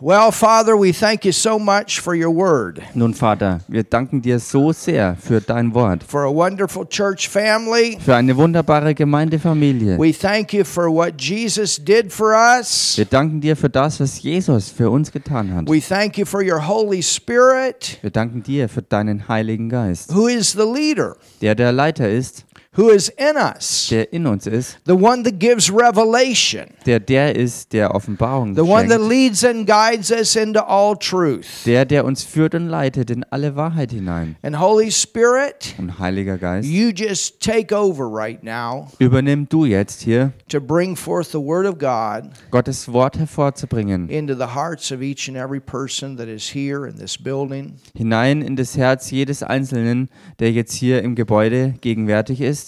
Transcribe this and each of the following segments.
Well, Father, we thank you so much for your word, Nun, Vater, wir danken dir so sehr für dein Wort, for a wonderful church family. für eine wunderbare Gemeindefamilie. We thank you for what Jesus did for us. Wir danken dir für das, was Jesus für uns getan hat. We thank you for your Holy Spirit, Wir danken dir für deinen Heiligen Geist, who is the leader, der der Leiter ist, who is in us, der in uns ist, the one that gives revelation, der der ist, der Offenbarung the one that leads and guides us into all truth. der, der uns führt und leitet in alle Wahrheit hinein. And Holy Spirit, Und Heiliger Geist, you just take over right now übernimm du jetzt hier, to bring forth the Word of God Gottes Wort hervorzubringen, into the hearts of each and every person that is here in this building. hinein in das Herz jedes Einzelnen, der jetzt hier im Gebäude gegenwärtig ist.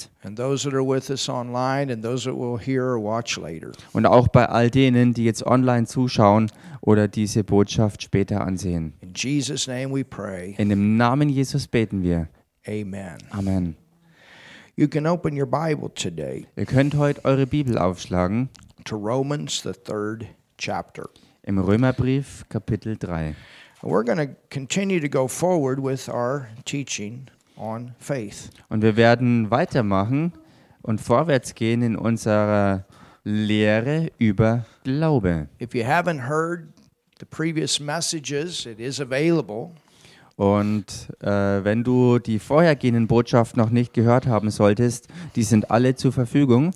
Later. Und auch bei all denen, die jetzt online zuschauen oder diese Botschaft später ansehen. In Jesus' name we pray. In dem Namen Jesus beten wir. Amen. Amen. You can open your Bible today Ihr könnt heute eure Bibel aufschlagen to Romans, the third chapter. im Römerbrief Kapitel 3. And we're going to continue to go forward with our teaching on faith. Und wir werden weitermachen und vorwärts gehen in unserer Lehre über Glaube. If you haven't heard the previous messages, it is available Und äh, wenn du die vorhergehenden Botschaften noch nicht gehört haben solltest, die sind alle zur Verfügung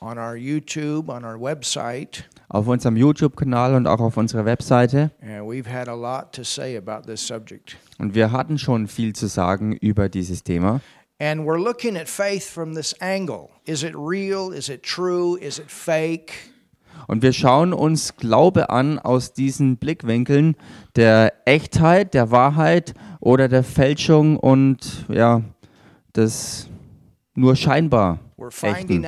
on our YouTube, on our website. auf unserem YouTube-Kanal und auch auf unserer Webseite. And we've had a lot to say about this subject. Und wir hatten schon viel zu sagen über dieses Thema. And we're looking at faith from this angle. Is it real? Is it true? Is it fake? Und wir schauen uns Glaube an aus diesen Blickwinkeln der Echtheit, der Wahrheit oder der Fälschung und ja, das nur scheinbar Echten.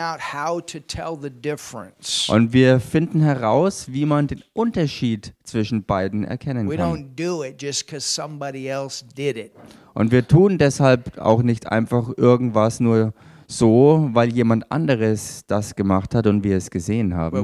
Und wir finden heraus, wie man den Unterschied zwischen beiden erkennen kann. Und wir tun deshalb auch nicht einfach irgendwas nur so, weil jemand anderes das gemacht hat und wir es gesehen haben,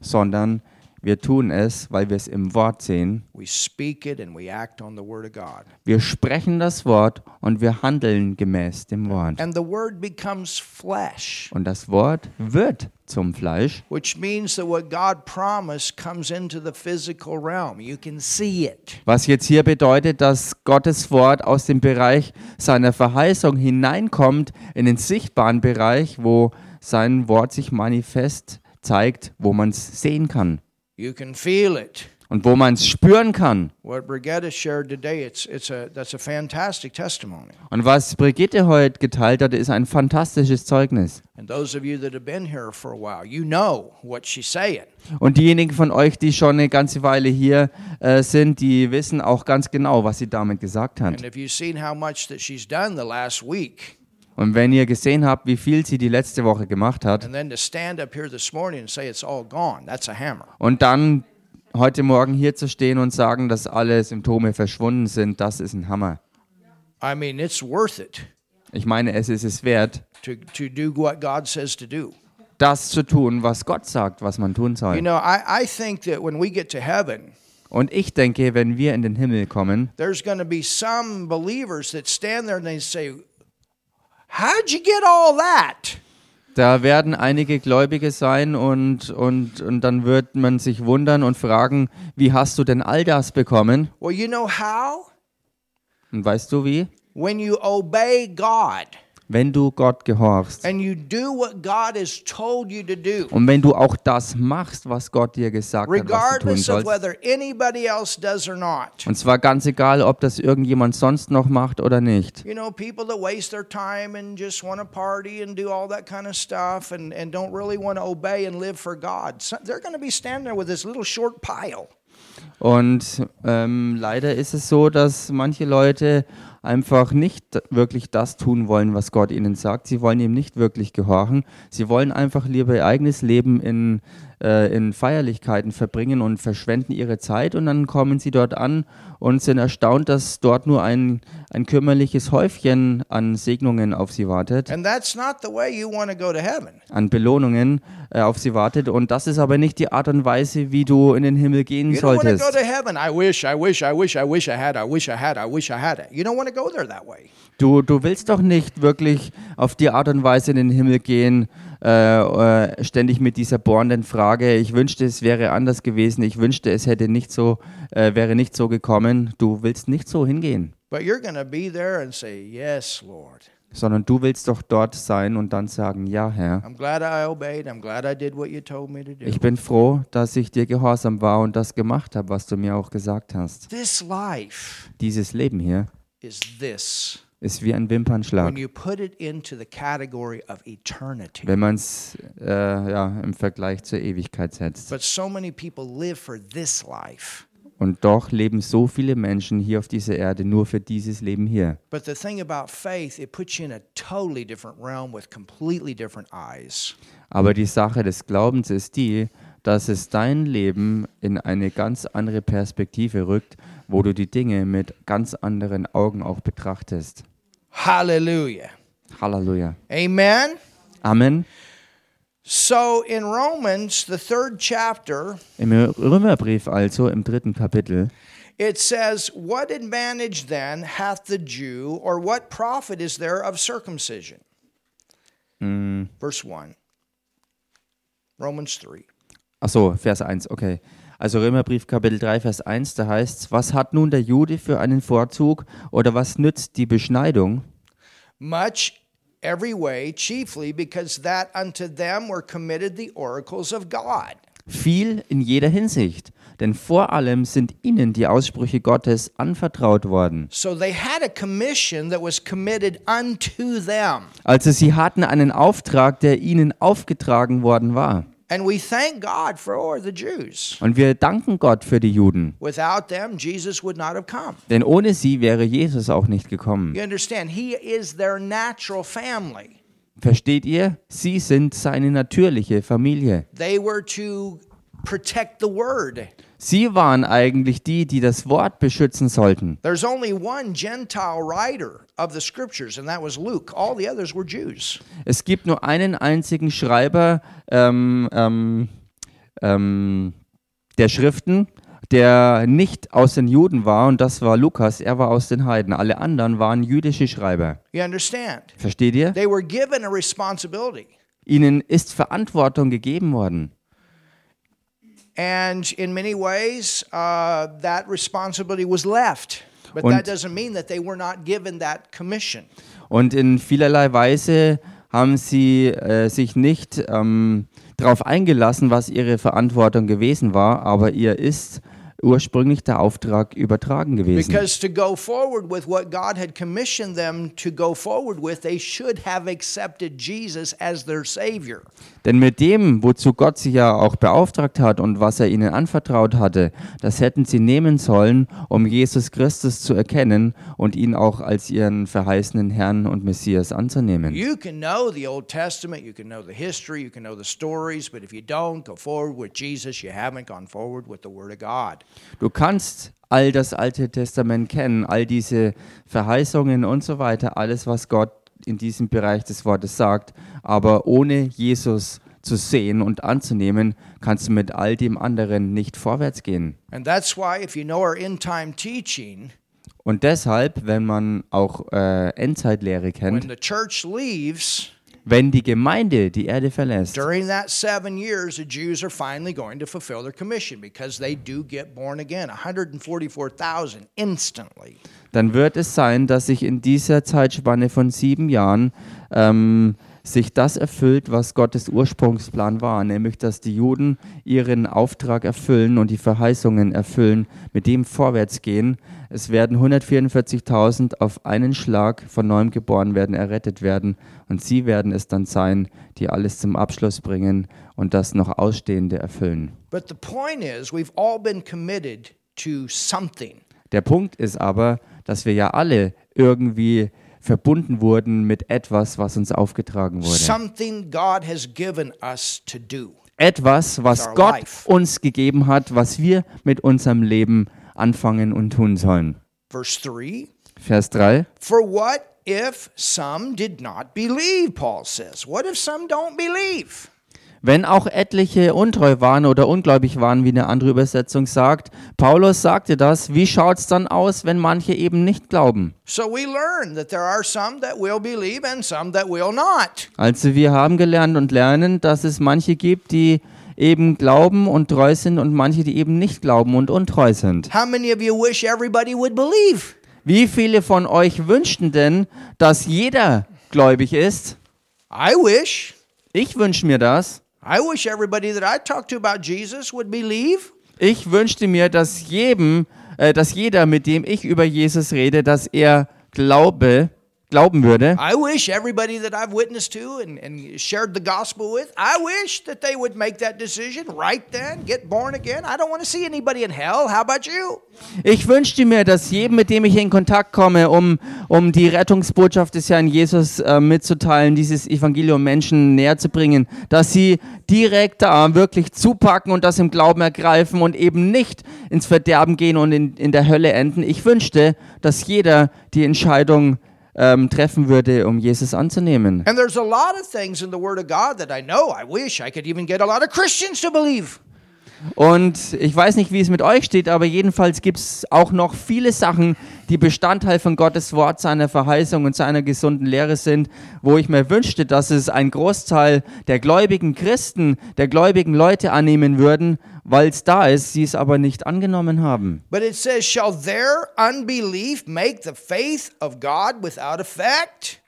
sondern wir tun es, weil wir es im Wort sehen. we speak it, and we act on the Word of God. Wir sprechen das Wort und wir handeln gemäß dem Wort. And the Word becomes flesh, Und das Wort wird zum Fleisch, which means that what God promised comes into the physical realm. You can see it. was jetzt hier bedeutet, dass Gottes Wort aus dem Bereich seiner Verheißung hineinkommt in den sichtbaren Bereich, wo sein Wort sich manifest zeigt, wo man es sehen kann You can feel it. und wo man es spüren kann. What Brigitte shared today, it's, it's a, that's a fantastic testimony. Und was Brigitte heute geteilt hat, ist ein fantastisches Zeugnis. And those of you that have been here for a while, you know what she's saying. Und diejenigen von euch, die schon eine ganze Weile hier äh, sind, die wissen auch ganz genau, was sie damit gesagt hat. And if you've seen how much that she's done the last week, Und wenn ihr gesehen habt, wie viel sie die letzte Woche gemacht hat, und dann heute Morgen hier zu stehen und sagen, dass alle Symptome verschwunden sind, das ist ein Hammer. I mean, it's worth it Ich meine, es ist es wert, to, to do what God says to do. das zu tun, was Gott sagt, was man tun You soll. know, I, I think that when we get to heaven, Und ich denke, wenn wir in den Himmel kommen, there's going to be some believers that stand there and they say, How'd you get all that? da werden einige Gläubige sein und, und, und dann wird man sich wundern und fragen, wie hast du denn all das bekommen? Well, you know how? Und weißt du wie? When you obey God Wenn du Gott gehorchst and you do what God has told you to do, und wenn du auch das machst, was Gott dir gesagt hat, was du tun regardless of sollst. whether anybody else does or not. Und zwar ganz egal, ob das irgendjemand sonst noch macht oder nicht. You know, people that waste their time and just want to party and do all that kind of stuff and, and don't really want to obey and live for God. So they're going to be standing there with this little short pile. Und ähm, leider ist es so, dass manche Leute einfach nicht wirklich das tun wollen, was Gott ihnen sagt. Sie wollen ihm nicht wirklich gehorchen. Sie wollen einfach lieber ihr eigenes Leben in äh, in Feierlichkeiten verbringen und verschwenden ihre Zeit und dann kommen sie dort an und sind erstaunt, dass dort nur ein, ein kümmerliches Häufchen an Segnungen auf sie wartet, And that's not the way you want to go to heaven. an Belohnungen äh, auf sie wartet. Und das ist aber nicht die Art und Weise, wie du in den Himmel gehen You don't want to go solltest. to heaven. I wish, I wish, I wish, I wish I had, I wish I had, I wish I had it. You don't want Du, du willst doch nicht wirklich auf die Art und Weise in den Himmel gehen, äh, äh, ständig mit dieser bohrenden Frage, ich wünschte, es wäre anders gewesen, ich wünschte, es hätte nicht so, äh, wäre nicht so gekommen. Du willst nicht so hingehen, But you're going to be there and say, Yes, Lord. sondern du willst doch dort sein und dann sagen, ja Herr, ich bin froh, dass ich dir gehorsam war und das gemacht habe, was du mir auch gesagt hast. This life Dieses Leben hier is this. ist wie ein When Wimpernschlag. you put it into the category of eternity. Wenn man es äh, ja, im Vergleich zur Ewigkeit setzt. But so many people live for this life. Und doch leben so viele Menschen hier auf dieser Erde nur für dieses Leben hier. But the thing about faith, it puts you in a totally different realm with completely different eyes. Aber die Sache des Glaubens ist die, dass es dein Leben in eine ganz andere Perspektive rückt, wo du die Dinge mit ganz anderen Augen auch betrachtest. Hallelujah. Halleluja. Amen. Amen. So in Romans, the third chapter, Im Römerbrief also, im dritten Kapitel, it says, What advantage then hath the Jew, or what profit is there of circumcision? Verse 1. Romans 3. Achso, Vers 1, okay. Also Römerbrief Kapitel 3, Vers 1, da heißt es, was hat nun der Jude für einen Vorzug oder was nützt die Beschneidung? Much every way, chiefly because that unto them were committed the oracles of God. Viel in jeder Hinsicht, denn vor allem sind ihnen die Aussprüche Gottes anvertraut worden. So they had a commission that was committed unto them. Also sie hatten einen Auftrag, der ihnen aufgetragen worden war. And we thank God for the Jews. Und wir danken Gott für die Juden, Without them, Jesus would not have come. denn ohne sie wäre Jesus auch nicht gekommen. You understand? He is their natural family. Versteht ihr? Sie sind seine natürliche Familie. They were to protect the word. Sie waren eigentlich die, die das Wort beschützen sollten. There's only one Gentile writer of the scriptures, and that was Luke. All the others were Jews. Es gibt nur einen einzigen Schreiber ähm, ähm, ähm, der Schriften, der nicht aus den Juden war, und das war Lukas. Er war aus den Heiden. Alle anderen waren jüdische Schreiber. You understand? Versteht ihr? They were given a responsibility. Ihnen ist Verantwortung gegeben worden. And in many ways, uh, that responsibility was left. But Und- that doesn't mean that they were not given that commission. Und in vielerlei Weise haben sie äh, sich nicht ähm, darauf eingelassen, was ihre Verantwortung gewesen war, aber ihr ist ursprünglich der Auftrag übertragen gewesen. Because to go forward with what God had commissioned them to go forward with, they should have accepted Jesus as their Savior. Denn mit dem, wozu Gott sie ja auch beauftragt hat und was er ihnen anvertraut hatte, das hätten sie nehmen sollen, um Jesus Christus zu erkennen und ihn auch als ihren verheißenen Herrn und Messias anzunehmen. You can know the Old Testament, you can know the history, you can know the stories, but if you don't go forward with Jesus, you haven't gone forward with the Word of God. Du kannst all das Alte Testament kennen, all diese Verheißungen und so weiter, alles, was Gott in diesem Bereich des Wortes sagt, aber ohne Jesus zu sehen und anzunehmen, kannst du mit all dem anderen nicht vorwärts gehen. And that's why, if you know our end time teaching, Und deshalb, wenn man auch äh, Endzeitlehre when kennt, the church leaves, wenn die Gemeinde die Erde verlässt, during that seven years, the Jews are finally going to fulfill their commission because they do get born again 144,000 instantly. dann wird es sein, dass sich in dieser Zeitspanne von sieben Jahren ähm, sich das erfüllt, was Gottes Ursprungsplan war, nämlich dass die Juden ihren Auftrag erfüllen und die Verheißungen erfüllen, mit dem vorwärts gehen. Es werden 144.000 auf einen Schlag von neuem geboren werden, errettet werden und sie werden es dann sein, die alles zum Abschluss bringen und das noch Ausstehende erfüllen. But the point is, we've all been committed to something. Der Punkt ist aber, dass wir ja alle irgendwie verbunden wurden mit etwas, was uns aufgetragen wurde. Something God has given us to do. etwas, was Gott uns gegeben hat, was wir mit unserem Leben anfangen und tun sollen. Verse 3 Vers 3. For what if some did not believe? Paul says. What if some don't believe? Wenn auch etliche untreu waren oder ungläubig waren, wie eine andere Übersetzung sagt, Paulus sagte das, wie schaut's dann aus, wenn manche eben nicht glauben? So. Also wir haben gelernt und lernen, dass es manche gibt, die eben glauben und treu sind und manche, die eben nicht glauben und untreu sind. How many of you wish everybody would believe? Wie viele von euch wünschten denn, dass jeder gläubig ist? I wish. Ich wünsche mir das. I wish everybody that I talk to about Jesus would believe. Ich wünschte mir, dass jedem, äh, dass jeder, mit dem ich über Jesus rede, dass er glaube, glauben würde. I wish everybody that I've witnessed to and, and shared the gospel with, I wish that they would make that decision right then, get born again. I don't want to see anybody in hell. How about you? Ich wünschte mir, dass jedem, mit dem ich in Kontakt komme, um, um die Rettungsbotschaft des Herrn Jesus äh, mitzuteilen, dieses Evangelium Menschen näher zu bringen, dass sie direkt da wirklich zupacken und das im Glauben ergreifen und eben nicht ins Verderben gehen und in, in der Hölle enden. Ich wünschte, dass jeder die Entscheidung ähm, treffen würde, um Jesus anzunehmen. And there's a lot of things in the Word of God that I know I wish I could even get a lot of Christians to believe. Und ich weiß nicht, wie es mit euch steht, aber jedenfalls gibt es auch noch viele Sachen, die Bestandteil von Gottes Wort, seiner Verheißung und seiner gesunden Lehre sind, wo ich mir wünschte, dass es ein Großteil der gläubigen Christen, der gläubigen Leute annehmen würden, weil es da ist, sie es aber nicht angenommen haben. But it says, Shall their unbelief make the faith of God without effect?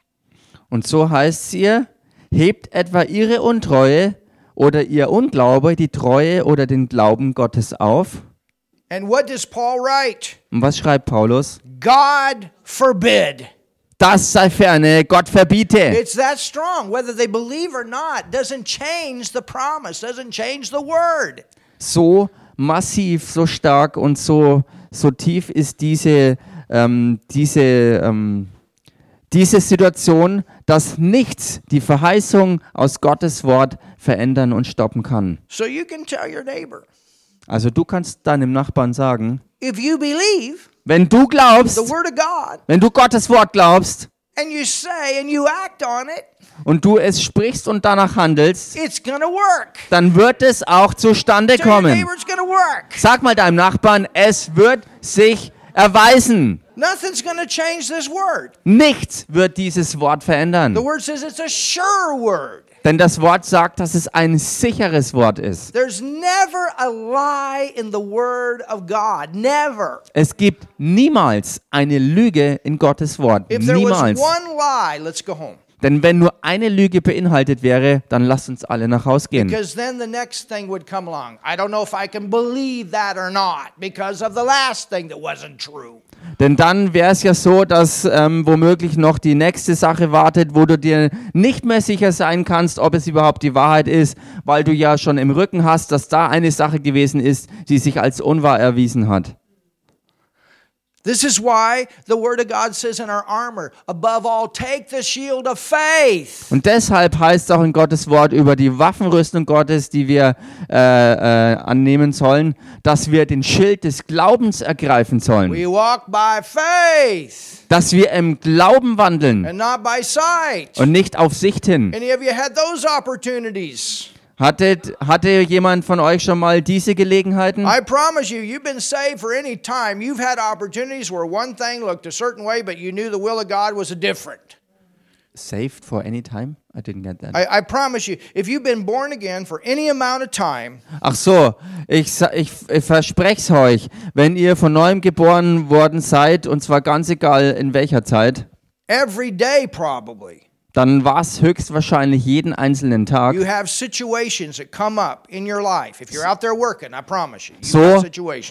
Und so heißt es ihr, hebt etwa ihre Untreue oder ihr Unglaube die Treue oder den Glauben Gottes auf? And what does Paul write? Und was schreibt Paulus? God forbid. Das sei ferne, Gott verbiete. It's that strong. Whether they believe or not doesn't change the promise, doesn't change the word. So massiv, so stark und so, so tief ist diese, ähm, diese, ähm, diese Situation, dass nichts die Verheißung aus Gottes Wort verändern und stoppen kann. So you can tell your neighbor Also du kannst deinem Nachbarn sagen, if you believe wenn du the glaubst, word of God wenn du Gottes Wort glaubst and you say and you act on it, und du es sprichst und danach handelst, dann wird es auch zustande kommen. Sag mal deinem Nachbarn, es wird sich erweisen. Nichts wird dieses Wort verändern. The word says it's a sure word. Denn das Wort sagt, dass es ein sicheres Wort ist. There's never a lie in the word of God. Never. Es gibt niemals eine Lüge in Gottes Wort. Niemals. Denn wenn nur eine Lüge beinhaltet wäre, dann lasst uns alle nach Haus gehen. Because then the next thing would come along. I don't know if I can believe that or not because of the last thing that wasn't true. Denn dann wäre es ja so, dass ähm, womöglich noch die nächste Sache wartet, wo du dir nicht mehr sicher sein kannst, ob es überhaupt die Wahrheit ist, weil du ja schon im Rücken hast, dass da eine Sache gewesen ist, die sich als unwahr erwiesen hat. This is why the Word of God says in our armor, above all, take the shield of faith. Und deshalb heißt auch in Gottes Wort über die Waffenrüstung Gottes, die wir äh, äh, annehmen sollen, dass wir den Schild des Glaubens ergreifen sollen. We walk by faith Dass wir im Glauben wandeln and not by sight. und nicht auf Sicht hin. Any of you had those opportunities? Hattet, hatte jemand von euch schon mal diese Gelegenheiten? I promise you, you've been saved for any time. You've had opportunities where one thing looked a certain way, but you knew the will of God was a different. Saved for any time? I didn't get that. I, I promise you, if you've been born again for any amount of time, Ach so, ich, ich, ich verspreche es euch, wenn ihr von neuem geboren worden seid, und zwar ganz egal in welcher Zeit, every day probably, dann war es höchstwahrscheinlich jeden einzelnen Tag so,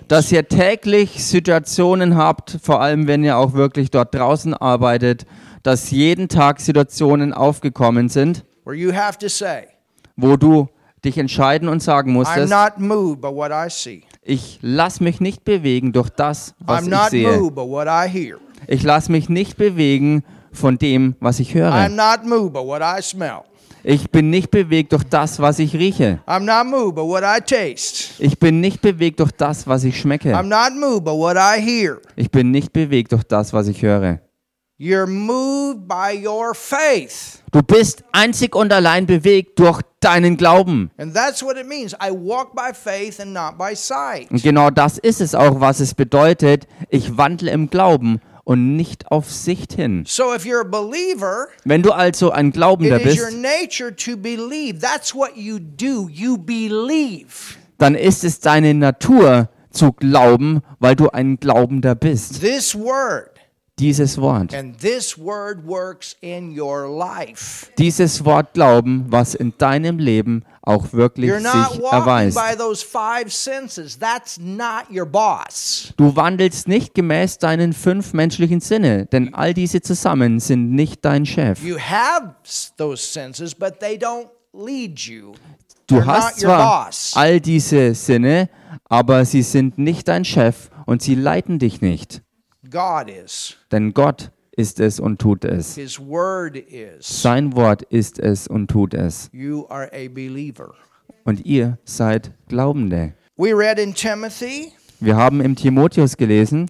dass ihr täglich Situationen habt, vor allem wenn ihr auch wirklich dort draußen arbeitet, dass jeden Tag Situationen aufgekommen sind, wo du dich entscheiden und sagen I'm musstest, not moved by what I see. ich lasse mich nicht bewegen durch das, was I'm ich not sehe. moved by what I hear. Ich lasse mich nicht bewegen von dem, was ich höre. I'm not moved by what I smell. Ich bin nicht bewegt durch das, was ich rieche. I'm not moved by what I taste. Ich bin nicht bewegt durch das, was ich schmecke. I'm not moved by what I hear. Ich bin nicht bewegt durch das, was ich höre. You're moved by your faith. Du bist einzig und allein bewegt durch deinen Glauben. And that's what it means. I walk by faith and not by sight. Und genau das ist es auch, was es bedeutet. Ich wandle im Glauben und nicht auf Sicht hin. So if you're a believer, Wenn du also ein Glaubender bist, nature to believe. That's what you do. You believe. dann ist es deine Natur zu glauben, weil du ein Glaubender bist. This word Dieses Wort. and this word works in your life. Dieses Wort Glauben, was in deinem Leben auch wirklich sich erweist. by those five senses. That's not your boss. Du wandelst nicht gemäß deinen fünf menschlichen Sinne, denn all diese zusammen sind nicht dein Chef. You have s- those senses, but they don't lead you. Du hast zwar all diese Sinne, aber sie sind nicht dein Chef und sie leiten dich nicht. God is. Denn Gott ist es und tut es. His word is. Sein Wort ist es und tut es. You are a believer. Und ihr seid Glaubende. We read in Timothy Wir haben im Timotheus gelesen,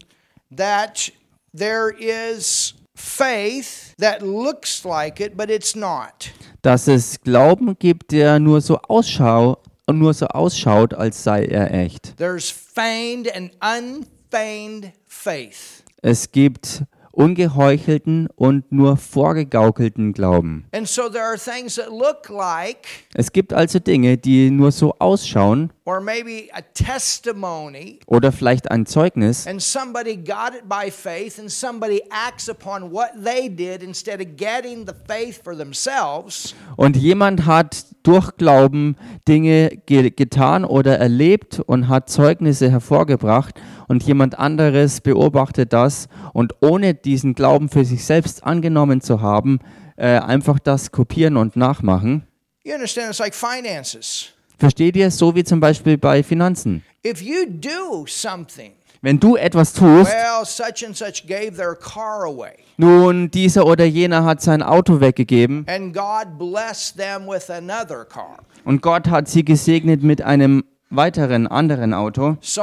that there is faith that looks like it, but it's not. dass es Glauben gibt, der nur so ausschau nur so ausschaut, als sei er echt. There's feigned and unfeigned faith. Es gibt ungeheuchelten und nur vorgegaukelten Glauben. And so there are things that look like, Es gibt also Dinge, die nur so ausschauen or maybe a testimony, oder vielleicht ein Zeugnis and somebody got it by faith, and somebody acts upon what they did instead of getting the faith for themselves. und jemand hat durch Glauben Dinge ge getan oder erlebt und hat Zeugnisse hervorgebracht und jemand anderes beobachtet das und ohne diesen Glauben für sich selbst angenommen zu haben, äh, einfach das kopieren und nachmachen. You understand? It's like finances. Versteht ihr? So wie zum Beispiel bei Finanzen. If you do something, Wenn du etwas tust, well, such and such gave their car away, nun dieser oder jener hat sein Auto weggegeben and God blessed them with another car. und Gott hat sie gesegnet mit einem weiteren anderen Auto. So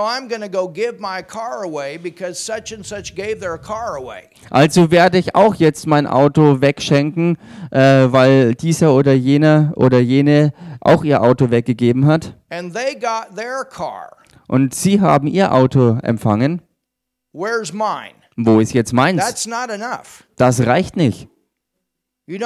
go such such. Also werde ich auch jetzt mein Auto wegschenken, äh, weil dieser oder jener oder jene auch ihr Auto weggegeben hat. And they got their car. Und sie haben ihr Auto empfangen. Where's mine? Wo ist jetzt meins? That's not enough. Das reicht nicht. Du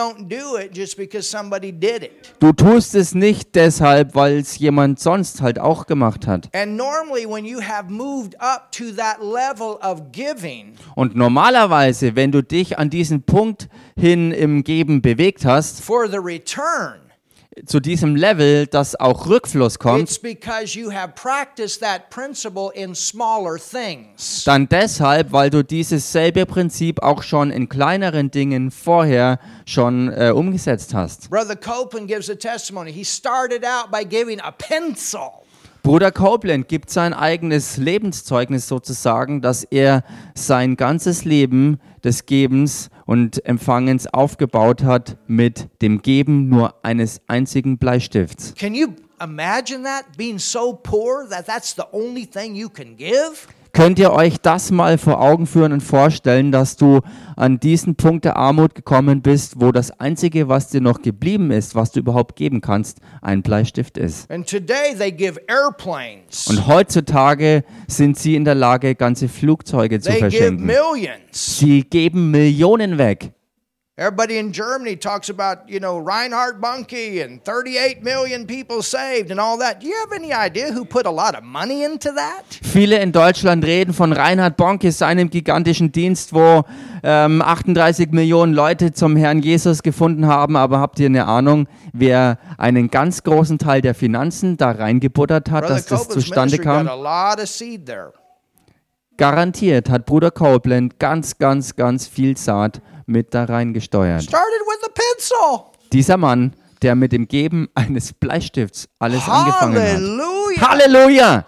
tust es nicht deshalb, weil es jemand sonst halt auch gemacht hat. And normally, when you have moved up to that level of giving, Und normalerweise, wenn du dich an diesen Punkt hin im Geben bewegt hast, for the return, zu diesem Level, dass auch Rückfluss kommt, it's because you have practiced that principle in smaller things. dann deshalb, weil du dieses selbe Prinzip auch schon in kleineren Dingen vorher schon äh, umgesetzt hast. Brother Copeland gives a testimony. He started out by giving a pencil. Bruder Copeland gibt sein eigenes Lebenszeugnis sozusagen, dass er sein ganzes Leben des Gebens und Empfangens aufgebaut hat mit dem Geben nur eines einzigen Bleistifts. Can you imagine that? Being so poor that that's the only thing you can give? Könnt ihr euch das mal vor Augen führen und vorstellen, dass du an diesen Punkt der Armut gekommen bist, wo das Einzige, was dir noch geblieben ist, was du überhaupt geben kannst, ein Bleistift ist? And today they give airplanes. Und heutzutage sind sie in der Lage, ganze Flugzeuge zu verschenken. Sie geben Millionen weg. Everybody in Germany talks about, you know, Reinhard Bunke and 38 million people saved and all that. Do you have any idea who put a lot of money into that? Viele in Deutschland reden von Reinhard Bonke, seinem gigantischen Dienst, wo ähm, 38 Millionen Leute zum Herrn Jesus gefunden haben. Aber habt ihr eine Ahnung, wer einen ganz großen Teil der Finanzen da reingebuttert hat, Brother dass das Copeland's zustande ministry got kam? Garantiert hat Bruder Copeland ganz, ganz, ganz viel Saat mit da a pencil. Dieser Mann, der mit dem Geben eines Bleistifts alles angefangen hat. Hallelujah. Halleluja!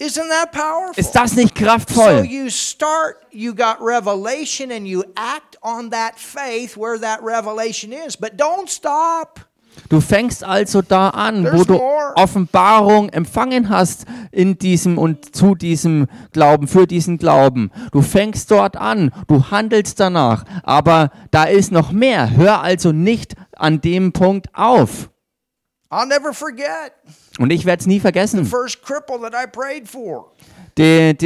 Isn't that powerful? Ist das nicht So kraftvoll? you start, you got revelation, and you act on that faith where that revelation is. But don't stop. Du fängst also da an, wo There's du more. Offenbarung empfangen hast in diesem und zu diesem Glauben, für diesen Glauben. Du fängst dort an, du handelst danach, aber da ist noch mehr. Hör also nicht an dem Punkt auf. I'll never forget Und ich werde es nie vergessen. first cripple that I prayed for Den,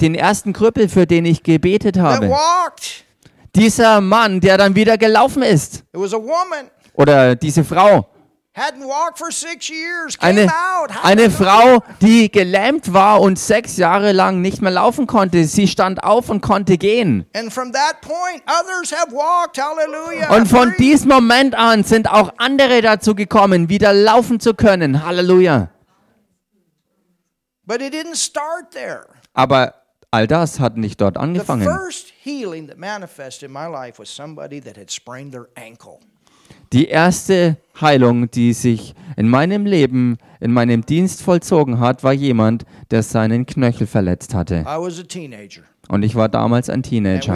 den, ersten Krüppel, für den ich gebetet that habe. walked. Dieser Mann, der dann wieder gelaufen ist. It was a woman. Oder diese Frau. Hadn't walked for six years. Came Eine, eine. Frau, die gelähmt war und sechs Jahre lang nicht mehr laufen konnte. Sie stand auf und konnte gehen. And from that point, others have walked. Hallelujah. Und von diesem Moment an sind auch andere dazu gekommen, wieder laufen zu können. Halleluja. But it didn't start there. Aber all das hat nicht dort The angefangen. first healing that manifested in my life was somebody that had sprained their ankle. Die erste Heilung, die sich in meinem Leben, in meinem Dienst vollzogen hat, war jemand, der seinen Knöchel verletzt hatte. I was a teenager. Und ich war damals ein Teenager.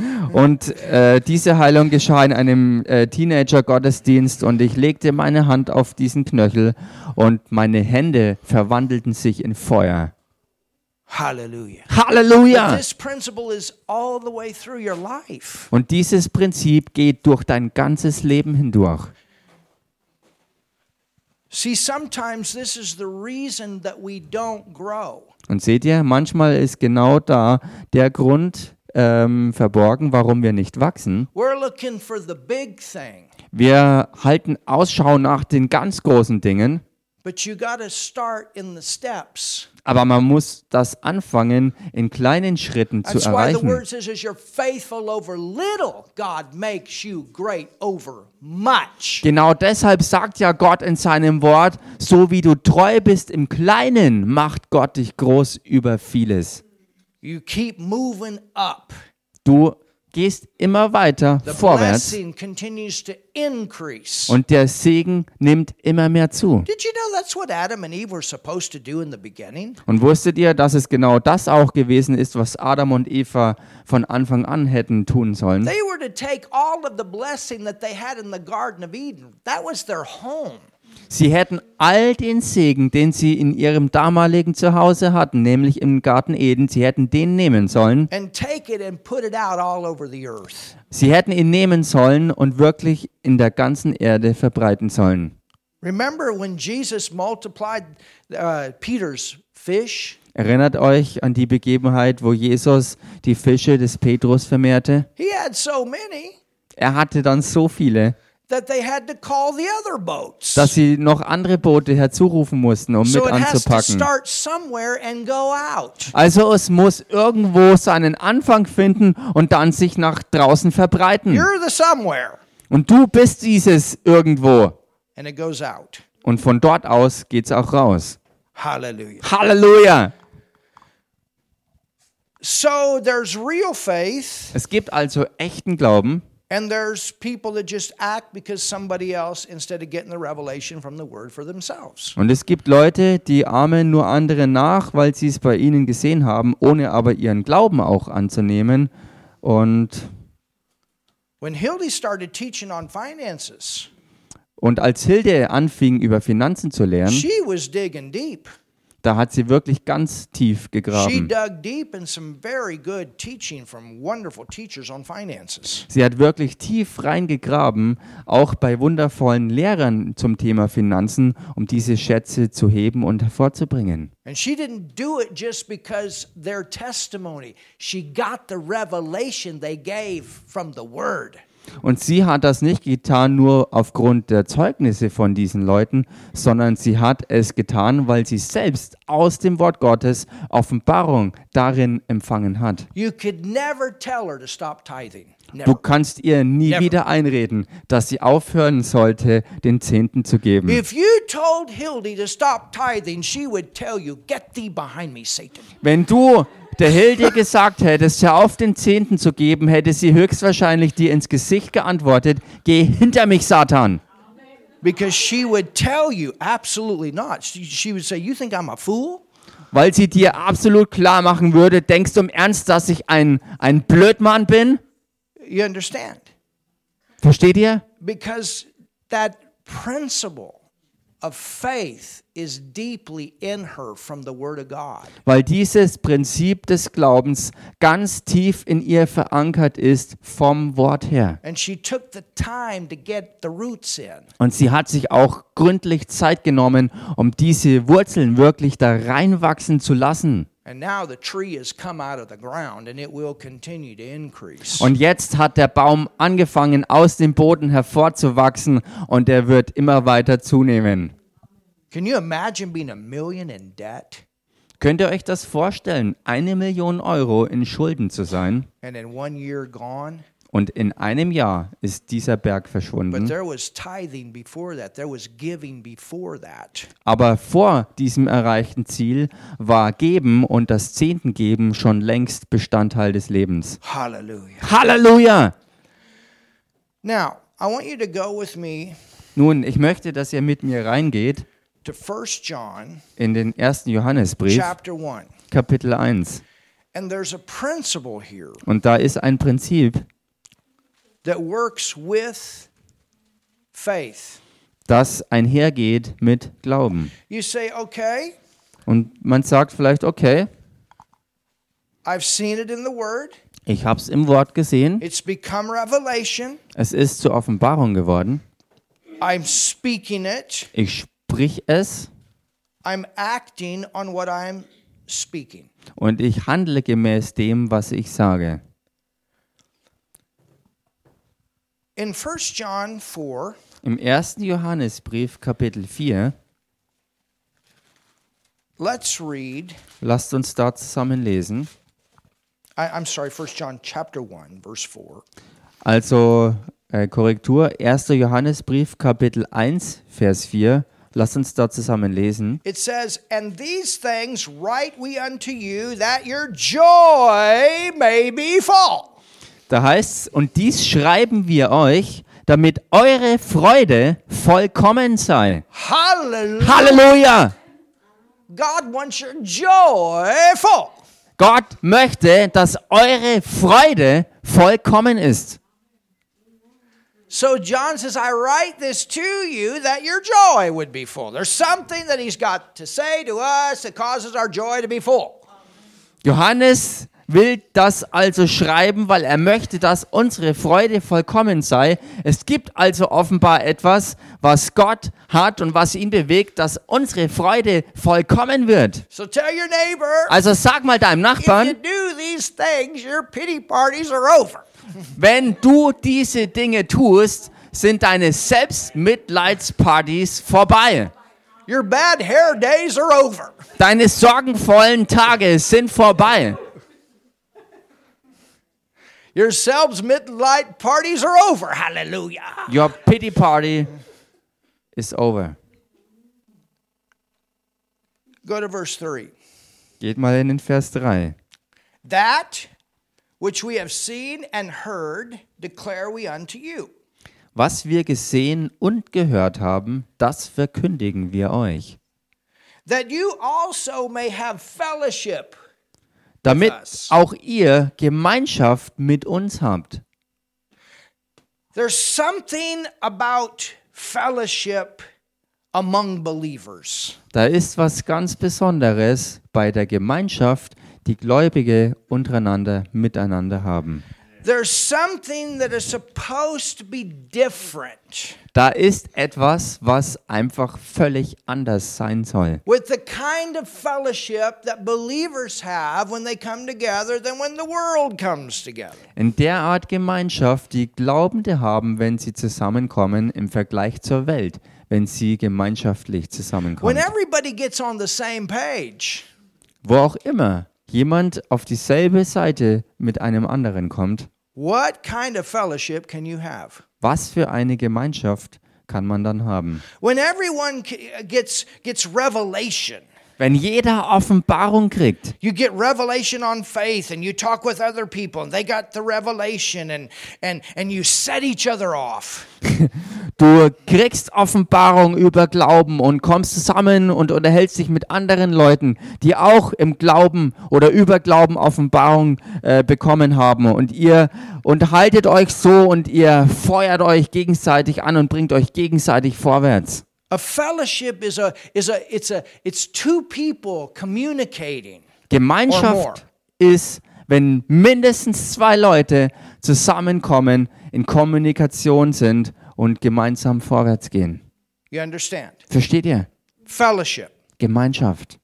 Und äh, diese Heilung geschah in einem äh, Teenager-Gottesdienst und ich legte meine Hand auf diesen Knöchel und meine Hände verwandelten sich in Feuer. Hallelujah. Halleluja! This principle is all the way through your life. Und dieses Prinzip geht durch dein ganzes Leben hindurch. See, sometimes this is the reason that we don't grow. Und seht ihr, manchmal ist genau da der Grund ähm, verborgen, warum wir nicht wachsen. We're looking for the big thing, Wir halten Ausschau nach den ganz großen Dingen, but you got to start in the steps. Aber man muss das anfangen, in kleinen Schritten zu erreichen. Genau deshalb sagt ja Gott in seinem Wort, so wie du treu bist im Kleinen, macht Gott dich groß über vieles. Du gehst immer weiter vorwärts und der Segen nimmt immer mehr zu. Did you know that's what Adam and Eve were supposed to do in the beginning? Und wusstet ihr, dass es genau das auch gewesen ist, was Adam und Eva von Anfang an hätten tun sollen? They were to take all of the blessing that they had in the Garden of Eden. That was their home. Sie hätten all den Segen, den sie in ihrem damaligen Zuhause hatten, nämlich im Garten Eden, sie hätten den nehmen sollen. Sie hätten ihn nehmen sollen und wirklich in der ganzen Erde verbreiten sollen. Remember when Jesus multiplied uh, Peter's fish? Erinnert euch an die Begebenheit, wo Jesus die Fische des Petrus vermehrte? He had so many Er hatte dann so viele, that they had to call the other boats. dass sie noch andere Boote herzurufen mussten, um so mit it has to anzupacken. start somewhere and go out. Also es muss irgendwo seinen Anfang finden und dann sich nach draußen verbreiten. You're the somewhere. Und du bist dieses irgendwo. And it goes out. Und von dort aus geht's auch raus. Hallelujah. Halleluja! So there's real faith, Es gibt also echten Glauben and there's people that just act because somebody else instead of getting the revelation from the word for themselves. und es gibt Leute, die ahmen nur andere nach, weil sie es bei ihnen gesehen haben, ohne aber ihren Glauben auch anzunehmen. Und, When Hildy started teaching on finances, und als Hilde anfing, über Finanzen zu lernen, she was digging deep. Da hat sie wirklich ganz tief She gegraben. dug deep in some very good teaching from wonderful teachers on finances. Sie hat wirklich tief reingegraben, auch bei wundervollen Lehrern zum Thema Finanzen, um diese Schätze zu heben und hervorzubringen. And she didn't do it just because their testimony. She got the revelation they gave from the word. Und sie hat das nicht getan nur aufgrund der Zeugnisse von diesen Leuten, sondern sie hat es getan, weil sie selbst aus dem Wort Gottes Offenbarung darin empfangen hat. You could never tell her to stop tithing. Du kannst ihr nie Never. wieder einreden, dass sie aufhören sollte, den Zehnten zu geben. Wenn du der Hilde gesagt hättest, hör auf, den Zehnten zu geben, hätte sie höchstwahrscheinlich dir ins Gesicht geantwortet, geh hinter mich, Satan. Because she would tell you, absolutely not. She, she would say, You think I'm a fool? Weil sie dir absolut klar machen würde, denkst du im Ernst, dass ich ein, ein Blödmann bin? You understand? Versteht ihr? Because that principle Weil dieses Prinzip des Glaubens ganz tief in ihr verankert ist vom Wort her. And she took the time to get the roots in. Und sie hat sich auch gründlich Zeit genommen, um diese Wurzeln wirklich da reinwachsen zu lassen. And now the tree has come out of the ground and it will continue to increase. Und jetzt hat der Baum angefangen, aus dem Boden hervorzuwachsen und er wird immer weiter zunehmen. Can you imagine being a million in debt Könnt ihr euch das vorstellen, eine Million Euro in Schulden zu sein? and in one year gone? Und in einem Jahr ist dieser Berg But verschwunden. there was tithing before that, there was giving before that. Aber vor diesem erreichten Ziel war Geben und das Zehntengeben schon längst Bestandteil des Lebens. Hallelujah. Halleluja! Now, I want you to go with me Nun, ich möchte, dass ihr mit mir reingeht to 1 John in den ersten Johannesbrief, chapter 1. Kapitel 1. And there's a principle here Und da ist ein Prinzip, that works with faith. das einhergeht mit Glauben. You say, okay, Und man sagt vielleicht, okay, I've seen it in the Word, ich habe es im Wort gesehen, it's become revelation, es ist zur Offenbarung geworden, I'm speaking it, ich sprich es I'm acting on what I'm speaking. und ich handle gemäß dem, was ich sage. In 1 John 4, Im ersten Johannesbrief, Kapitel 4, let's read, lasst uns da zusammen lesen. I, I'm sorry, 1 John chapter 1, verse 4. Also äh, Korrektur, 1. Johannesbrief, Kapitel 1, Vers 4. Lasst uns da zusammen lesen. It says, And these things write we unto you, that your joy may be full. Da heißt es, und dies schreiben wir euch, damit eure Freude vollkommen sei. Hallelujah. Halleluja! God wants your joy full. Gott möchte, dass eure Freude vollkommen ist. So John says, I write this to you that your joy would be full. There's something that he's got to say to us that causes our joy to be full. Johannes will das also schreiben, weil er möchte, dass unsere Freude vollkommen sei. Es gibt also offenbar etwas, was Gott hat und was ihn bewegt, dass unsere Freude vollkommen wird. So tell your neighbor, Also sag mal deinem if you Nachbarn, do these things, wenn du diese Dinge tust, sind deine Selbstmitleidspartys vorbei. Your bad hair days are over. Deine sorgenvollen Tage sind vorbei. Your selves midnight parties are over. Hallelujah. Your pity party is over. Go to verse 3. Geht mal in den Vers 3. That which we have seen and heard declare we unto you. Was wir gesehen und gehört haben, das verkündigen wir euch, That you also may have fellowship. damit auch ihr Gemeinschaft mit uns habt. There's something about fellowship among believers. Da ist was ganz Besonderes bei der Gemeinschaft, die Gläubige untereinander miteinander haben. There's something that is supposed to be different Da ist etwas, was einfach völlig anders sein soll. with the kind of fellowship that believers have when they come together than when the world comes together. In der Art Gemeinschaft, die Glaubende haben, wenn sie zusammenkommen, im Vergleich zur Welt, wenn sie gemeinschaftlich When zusammenkommen. everybody gets on the same page, Wo auch immer jemand auf dieselbe Seite mit einem anderen kommt, what kind of fellowship can you have? was für eine Gemeinschaft kann man dann haben? When everyone gets gets revelation, Wenn jeder Offenbarung kriegt, You get revelation on faith and you talk with other people and they got the revelation and and and you set each other off. du kriegst Offenbarung über Glauben und kommst zusammen und unterhältst dich mit anderen Leuten, die auch im Glauben oder über Glauben Offenbarung äh, bekommen haben. Und ihr unterhaltet euch so und ihr feuert euch gegenseitig an und bringt euch gegenseitig vorwärts. A fellowship is a is a it's a it's two people communicating. Gemeinschaft ist, wenn mindestens zwei Leute zusammenkommen, in Kommunikation sind und gemeinsam vorwärts gehen. You understand? Versteht ihr? Fellowship. Gemeinschaft.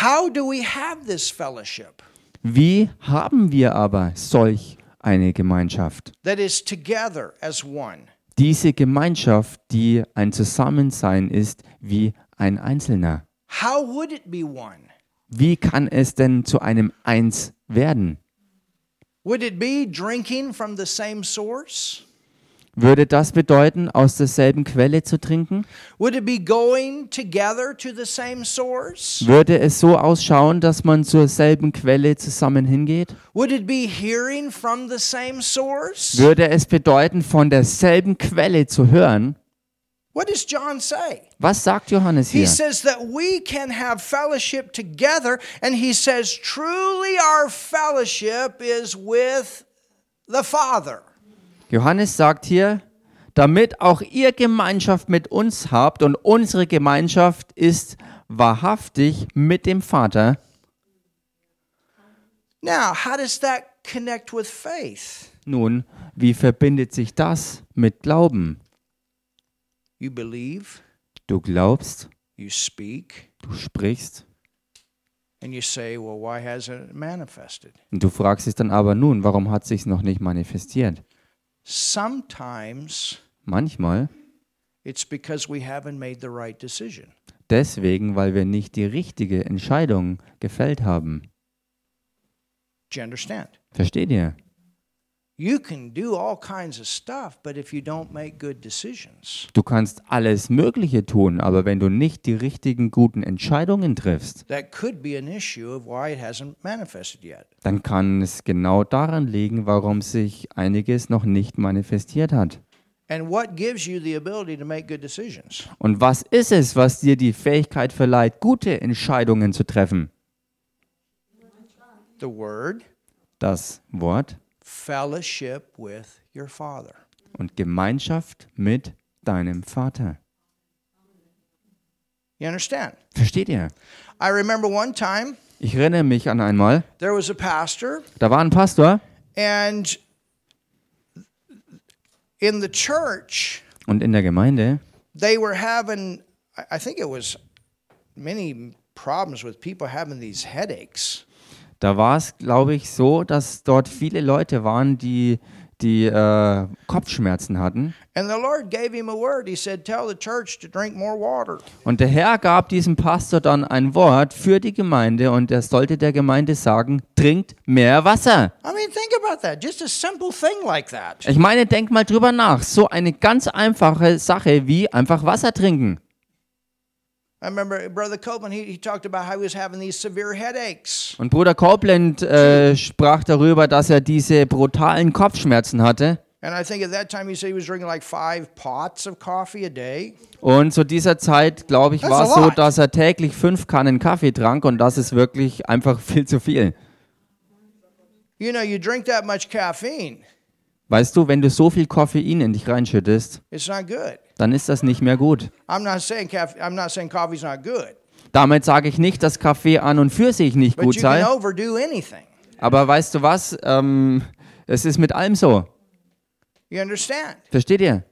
How do we have this fellowship Wie haben wir aber solch eine Gemeinschaft? that is together as one? Diese Gemeinschaft, die ein Zusammensein ist wie ein Einzelner. How would it be one? Wie kann es denn zu einem Eins werden? Would it be drinking from the same source? Würde das bedeuten, aus derselben Quelle zu trinken? Would it be going together to the same source? Würde es so ausschauen, dass man zur selben Quelle zusammen hingeht? Would it be hearing from the same source? Würde es bedeuten, von derselben Quelle zu hören? What does John say? Was sagt Johannes He hier? says that we can have fellowship together, and he says, truly our fellowship is with the Father. Johannes sagt hier, damit auch ihr Gemeinschaft mit uns habt und unsere Gemeinschaft ist wahrhaftig mit dem Vater. Now, how does that connect with faith? Nun, wie verbindet sich das mit Glauben? You believe, Du glaubst, you speak, du sprichst and you say, well, why hasn't it manifested? und du fragst dich dann aber nun, warum hat sich's noch nicht manifestiert? Sometimes Manchmal it's because we haven't made the right decision. deswegen, weil wir nicht die richtige Entscheidung gefällt haben. Do you understand? Versteht ihr? You can do all kinds of stuff, but if you don't make good decisions, Du kannst alles Mögliche tun, aber wenn du nicht die richtigen guten Entscheidungen triffst, that could be an issue of why it hasn't manifested yet. dann kann es genau daran liegen, warum sich einiges noch nicht manifestiert hat. And what gives you the ability to make good decisions? Und was ist es, was dir die Fähigkeit verleiht, gute Entscheidungen zu treffen? The Word, Das Wort fellowship with your Father. und Gemeinschaft mit deinem Vater. You understand? Versteht ihr? I remember one time Ich erinnere mich an einmal, there was a pastor, da war ein Pastor and in the church, und in der Gemeinde, they were having, I- I think it was many problems with people having these headaches. Da war es, glaube ich, so, dass dort viele Leute waren, die, die äh, Kopfschmerzen hatten. And the Lord gave him a word. He said, Tell the church to drink more water. Und der Herr gab diesem Pastor dann ein Wort für die Gemeinde und er sollte der Gemeinde sagen, trinkt mehr Wasser. I mean, think about that. Just a simple thing like that. Ich meine, denk mal drüber nach. So eine ganz einfache Sache wie einfach Wasser trinken. Und Bruder Copeland äh, sprach darüber, dass er diese brutalen Kopfschmerzen hatte. And I think at that time he said he was drinking like five pots of coffee a day. Und zu dieser Zeit, glaube ich, war es so, dass er täglich fünf Kannen Kaffee trank und das ist wirklich einfach viel zu viel. You know, you drink that much caffeine, Weißt du, wenn du so viel Koffein in dich reinschüttest, it's not good. Dann ist das nicht mehr gut. Damit sage ich nicht, dass Kaffee an und für sich nicht gut sei. Aber weißt du was? Ähm, es ist mit allem so. Versteht ihr?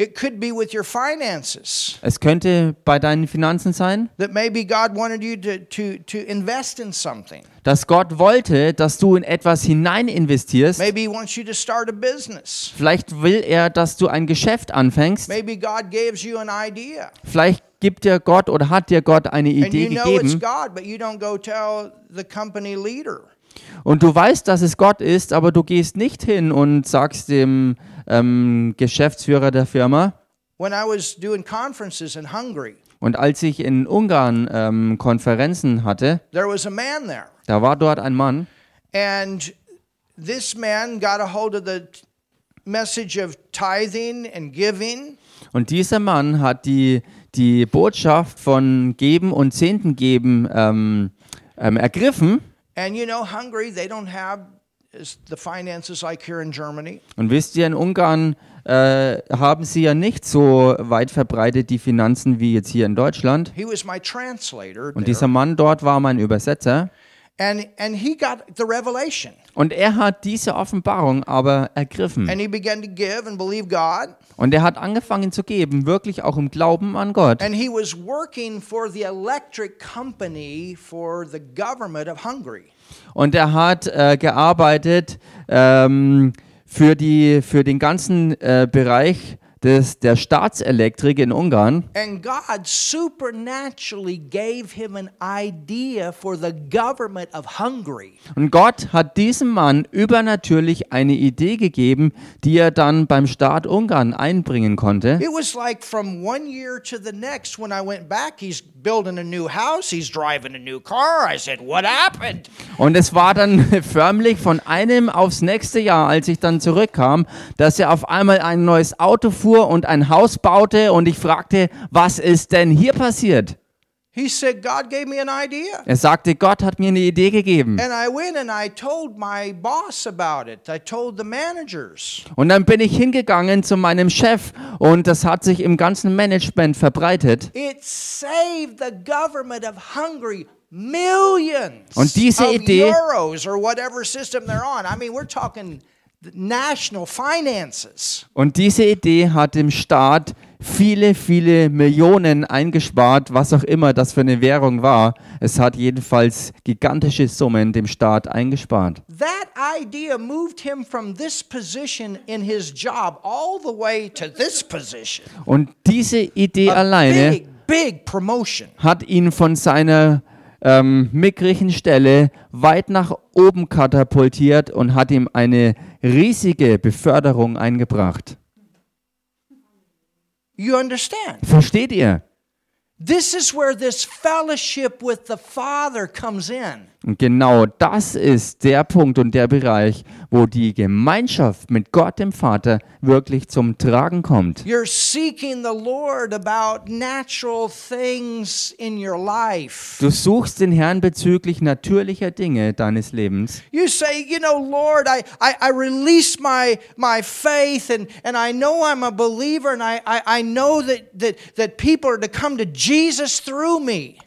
It could be with your finances Es könnte bei deinen Finanzen sein, that maybe God wanted you to, to, to invest in something. dass Gott wollte, dass du in etwas hinein investierst. Maybe He wants you to start a business. Vielleicht will er, dass du ein Geschäft anfängst. Maybe God gives you an idea. Vielleicht gibt dir Gott oder hat dir Gott eine And Idee you know it's gegeben. God, but you don't go tell the company leader. Und du weißt, dass es Gott ist, aber du gehst nicht hin und sagst dem ähm, Geschäftsführer der Firma, when I was doing conferences in Hungary, Und als ich in Ungarn ähm, Konferenzen hatte, there was a man there. da war dort ein Mann And this man got a hold of the message of tithing and giving. und dieser Mann hat die, die Botschaft von Geben und Zehnten geben ähm, ähm, ergriffen. And you know, Hungary, they don't have is the finances like here in Germany. Und wisst ihr, in Ungarn äh, haben sie ja nicht so weit verbreitet die Finanzen wie jetzt hier in Deutschland. He was my translator. Und dieser Mann dort war mein Übersetzer. And, and he got the revelation. Und er hat diese Offenbarung aber ergriffen. And he began to give and believe God. Und er hat angefangen zu geben, wirklich auch im Glauben an Gott. And he was working for the electric company for the government of Hungary. Und er hat äh, gearbeitet ähm, für, die, für den ganzen äh, Bereich des, der Staatselektrik in Ungarn. And God supernaturally gave him an idea for the government of Hungary. Und Gott hat diesem Mann übernatürlich eine Idee gegeben, die er dann beim Staat Ungarn einbringen konnte. It was like from one year to the next when I went back, he's building a new house, he's driving a new car. I said, What happened? Und es war dann förmlich von einem aufs nächste Jahr, als ich dann zurückkam, dass er auf einmal ein neues Auto fuhr und ein Haus baute und ich fragte, was ist denn hier passiert? He said, God gave me an idea. Er sagte, Gott hat mir eine Idee gegeben. And I went and I told my boss about it. I told the managers. Und dann bin ich hingegangen zu meinem Chef und das hat sich im ganzen Management verbreitet. It saved the government of Hungary millions Und diese Idee- euros or whatever system they're on. I mean, we're talking. Und diese Idee hat dem Staat viele, viele Millionen eingespart, was auch immer das für eine Währung war. Es hat jedenfalls gigantische Summen dem Staat eingespart. That idea moved him from this position in his job all the way to this position. Und diese Idee alleine big, big promotion. hat ihn von seiner ähm, mickrigen Stelle weit nach oben katapultiert und hat ihm eine riesige Beförderung eingebracht. You understand? Versteht ihr? This is where this fellowship with the Father comes in. Und genau das ist der Punkt und der Bereich, wo die Gemeinschaft mit Gott dem Vater wirklich zum Tragen kommt. You're seeking the Lord about natural things in your life. Du suchst den Herrn bezüglich natürlicher Dinge deines Lebens. You say, you know, Lord, I, I, I release my, my faith and, and I know I'm a believer and I, I, I know that, that, that people are to come to Jesus through me.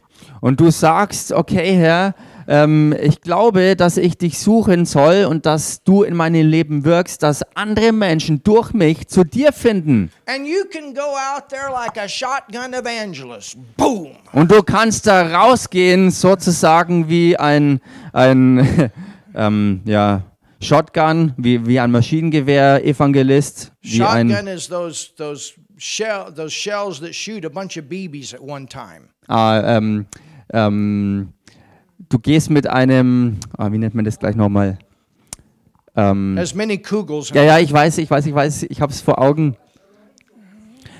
Und du sagst, okay Herr, ähm, ich glaube, dass ich dich suchen soll und dass du in meinem Leben wirkst, dass andere Menschen durch mich zu dir finden. And you can go out there like a shotgun evangelist. Boom. Und du kannst da rausgehen, sozusagen wie ein, ein ähm, ja, Shotgun, wie, wie ein Maschinengewehr-Evangelist, wie ein, Shotgun is those, those, shell, those shells that shoot a bunch of BBs at one time. ah, ähm, ähm, du gehst mit einem, ah, wie nennt man das gleich nochmal? Ähm, As many Kugels. ja, ja, ich weiß, ich weiß, ich weiß, ich habe es vor Augen.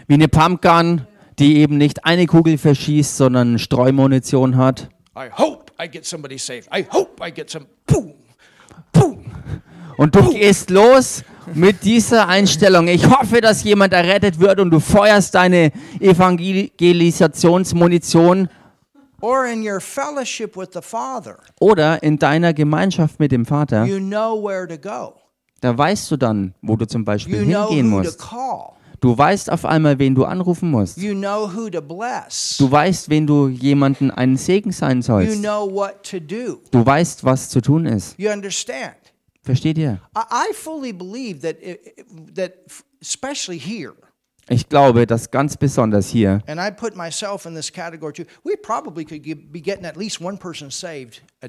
Wie eine Pumpgun, die eben nicht eine Kugel verschießt, sondern Streumunition hat. I hope I get somebody saved. I hope I get some. Boom. Boom. Und du gehst los mit dieser Einstellung. Ich hoffe, dass jemand errettet wird und du feuerst deine Evangelisationsmunition oder in deiner Gemeinschaft mit dem Vater. you know where to go. Da weißt du dann, wo du zum Beispiel You know hingehen who to musst. Du weißt auf einmal, wen du anrufen musst. Du weißt, wen du jemanden einen Segen sein You sollst. know what to do. Du weißt, was zu tun ist. You understand? Versteht ihr? I, I fully believe that, that, especially here, Ich glaube, dass ganz besonders hier, and I put myself in this category too, we probably could be getting at least one person saved, a,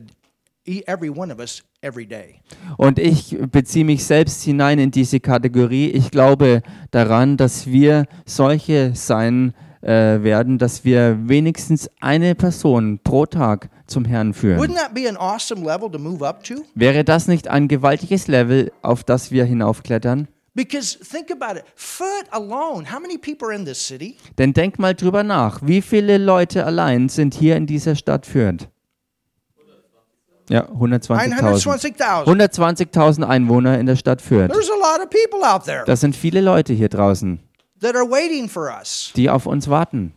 e- every one of us, every day. und ich beziehe mich selbst hinein in diese Kategorie, ich glaube daran, dass wir solche sein äh, werden, dass wir wenigstens eine Person pro Tag zum Herrn führen. Wouldn't that be an awesome level to move up to? Wäre das nicht ein gewaltiges Level, auf das wir hinaufklettern? Because think about it Foot alone, how many people are in this city? Denn denk mal drüber nach, wie viele Leute allein sind hier in dieser Stadt Fürth? Ja, 120.000. 920,000. 120.000 Einwohner in der Stadt Fürth. There's a lot of people out there Das sind viele Leute hier draußen, that are waiting for us die auf uns warten.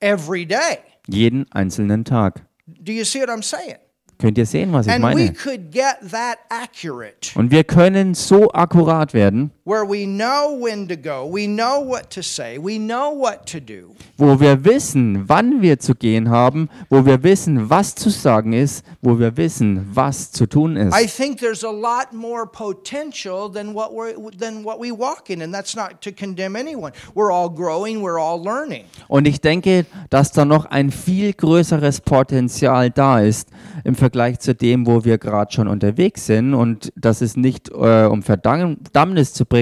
every day. Jeden einzelnen Tag. Do you see what I'm saying? Könnt ihr sehen, was ich meine? Und wir können so akkurat werden, where we know when to go, we know what to say, we know what to do. wo wir wissen, wann wir zu gehen haben, wo wir wissen, was zu sagen ist, wo wir wissen, was zu tun I ist. think there's a lot more potential than what we than what we walk in, and that's not to condemn anyone. We're all growing, we're all learning. Und ich denke, dass da noch ein viel größeres Potenzial da ist im Vergleich zu dem, wo wir gerade schon unterwegs sind. Und das ist nicht, äh, um Verdammnis zu bringen,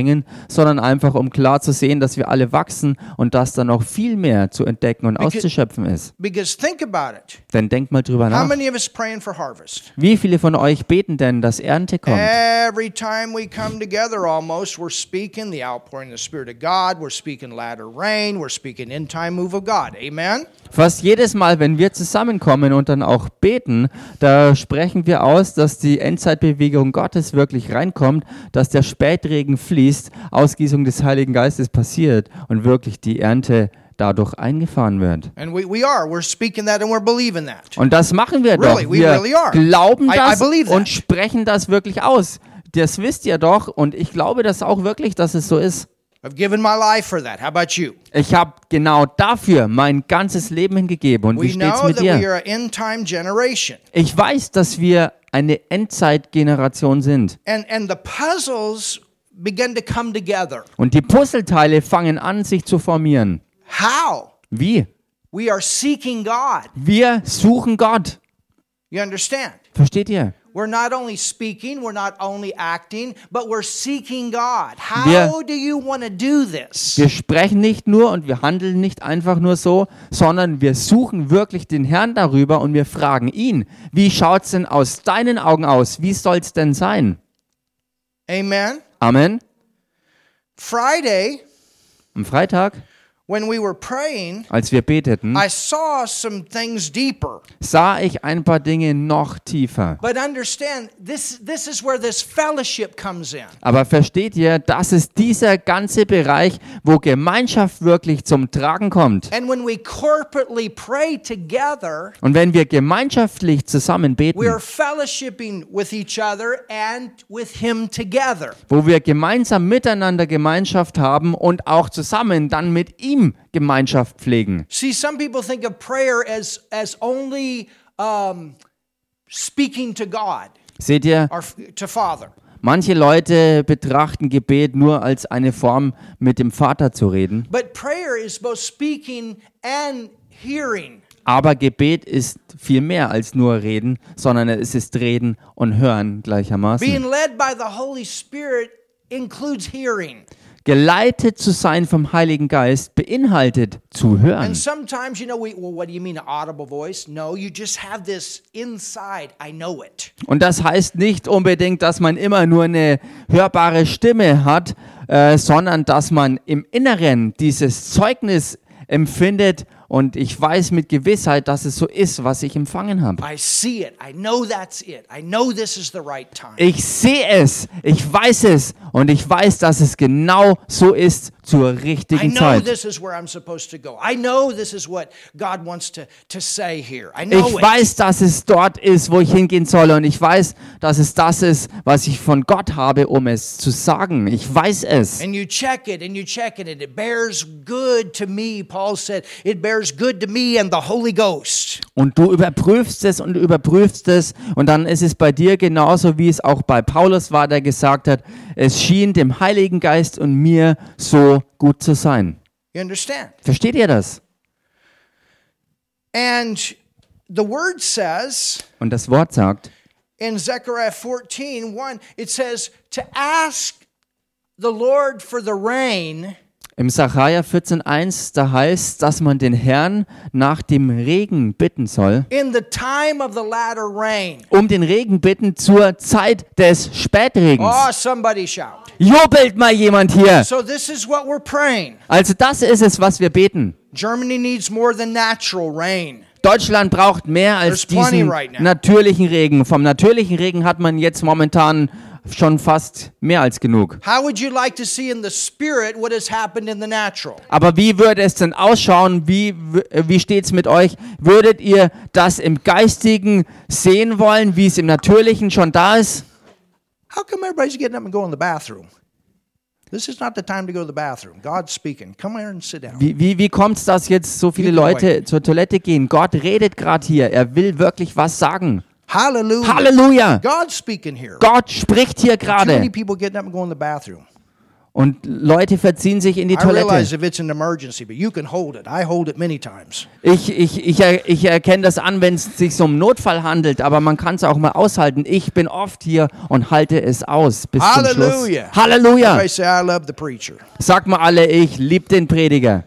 sondern einfach, um klar zu sehen, dass wir alle wachsen und dass da noch viel mehr zu entdecken und auszuschöpfen ist. Because think about it. Denn denkt mal drüber How nach. many of us praying for harvest? Wie viele von euch beten denn, dass Ernte kommt? Every time we come together, almost, we're speaking the outpouring of the Spirit of God. We're speaking latter rain. We're speaking end time move of God. Amen. Fast jedes Mal, wenn wir zusammenkommen und dann auch beten, da sprechen wir aus, dass die Endzeitbewegung Gottes wirklich reinkommt, dass der Spätregen fließt, Ausgießung des Heiligen Geistes passiert und wirklich die Ernte dadurch eingefahren wird. Und das machen wir doch. Wir glauben das und sprechen das wirklich aus. Das wisst ihr doch und ich glaube das auch wirklich, dass es so ist. I've given my life for that. How about you? Ich habe genau dafür mein ganzes Leben hingegeben. Und wie steht's mit dir? Ich weiß, dass wir eine Endzeitgeneration sind. And, and the puzzles begin to come together. Und die Puzzleteile fangen an, sich zu formieren. How? Wie? We are seeking God. Wir suchen Gott. You understand? Versteht ihr? We're not only speaking, we're not only acting, but we're seeking God. How Wir- do you want to do this? Wir sprechen nicht nur und wir handeln nicht einfach nur so, sondern wir suchen wirklich den Herrn darüber und wir fragen ihn, wie schaut's denn aus deinen Augen aus? Wie soll's denn sein? Amen. Amen. Friday, Am Freitag, when we were praying, als wir beteten, I saw some things deeper. sah ich ein paar Dinge noch tiefer. But understand, this, this is where this fellowship comes in. Aber versteht ihr, das ist dieser ganze Bereich, wo Gemeinschaft wirklich zum Tragen kommt. And when we corporately pray together, Und wenn wir gemeinschaftlich zusammen we are beten, fellowshipping with each other and with Him together. wo wir gemeinsam miteinander Gemeinschaft haben und auch zusammen dann mit ihm Gemeinschaft pflegen. See, some people think of prayer as, as only um, speaking to God Seht ihr, or to Father. manche Leute betrachten Gebet nur als eine Form, mit dem Vater zu reden. But prayer is both speaking and hearing. Aber Gebet ist viel mehr als nur reden, sondern es ist reden und hören gleichermaßen. Being led by the Holy Spirit includes hearing. Geleitet zu sein vom Heiligen Geist beinhaltet zu hören. And sometimes, you know, we, well, what do you mean, an audible voice? No, you just have this inside, I know it. Und das heißt nicht unbedingt, dass man immer nur eine hörbare Stimme hat, äh, sondern dass man im Inneren dieses Zeugnis empfindet und ich weiß mit Gewissheit, dass es so ist, was ich empfangen habe. Right. Ich sehe es, ich weiß es und ich weiß, dass es genau so ist zur I richtigen know Zeit. this is where I'm supposed to go. I know this is what God wants to, to say here. I know Ich weiß, dass es dort ist, wo ich hingehen soll und ich weiß, dass es das ist, was ich von Gott habe, um es zu sagen. Ich weiß es. And you check it and you check it and it bears good to me. Paul said, it bears good to me and the Holy Ghost. Und du überprüfst es und überprüfst es und dann ist es bei dir genauso, wie es auch bei Paulus war, der gesagt hat, es schien dem Heiligen Geist und mir so gut zu sein. Versteht ihr das? Und das Wort sagt, in Zechariah 14, 1, it says to ask the Lord for the rain Im Sacharja 14,1, da heißt, dass man den Herrn nach dem Regen bitten soll. In the time of the latter rain. Um den Regen bitten zur Zeit des Spätregens. Oh. Jubelt mal jemand hier. So this is what we're praying. Also das ist es, was wir beten. Germany needs more than natural rain. Deutschland braucht mehr als There's diesen right natürlichen Regen. Vom natürlichen Regen hat man jetzt momentan schon fast mehr als genug. Aber wie würde es denn ausschauen? Wie, wie steht es mit euch? Würdet ihr das im Geistigen sehen wollen, wie es im Natürlichen schon da ist? How come everybody's getting up and going to the bathroom? This is not the time to go to the bathroom. God's speaking. Come here and sit down. Wie, wie, wie kommt es, dass jetzt so viele Leute zur Toilette gehen? Gott redet gerade hier. Er will wirklich was sagen. Hallelujah. Halleluja! God's speaking here. Gott spricht hier gerade. people getting up and going to the bathroom. Und Leute verziehen sich in die Toilette. Ich, ich, ich, ich erkenne das an, wenn es sich um Notfall handelt, aber man kann es auch mal aushalten. Ich bin oft hier und halte es aus bis zum Schluss. Halleluja. Halleluja! Sag mal alle, ich liebe den Prediger.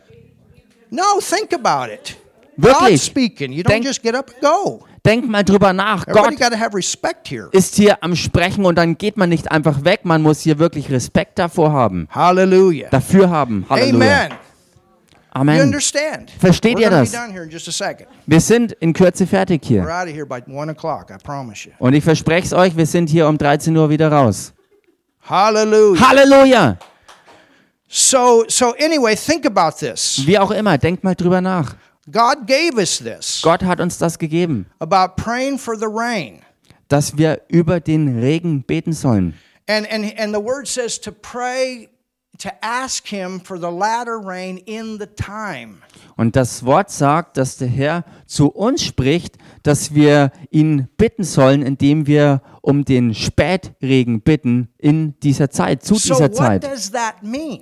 No, think about it. Wirklich. God's speaking. You don't Denk- just get up and go. Denk mal drüber nach. Everybody Gott have respect here. ist hier am Sprechen und dann geht man nicht einfach weg. Man muss hier wirklich Respekt davor haben. Hallelujah. Dafür haben. Halleluja. Amen. You Amen. understand? Versteht We're ihr gonna das? done here in just a second. Wir sind in Kürze fertig We're hier. out of here by one o'clock. I promise you. Und ich verspreche es euch, wir sind hier um 13 Uhr wieder raus. Hallelujah. Halleluja! So, so anyway, think about this. Wie auch immer, denkt mal drüber nach. God gave us this Gott hat uns das gegeben, about praying for the rain. dass wir über den Regen beten sollen. And, and, and the word says to pray, to ask Him for the latter rain in the time. Und das Wort sagt, dass der Herr zu uns spricht, dass wir ihn bitten sollen, indem wir um den Spätregen bitten in dieser Zeit, zu So, dieser Zeit.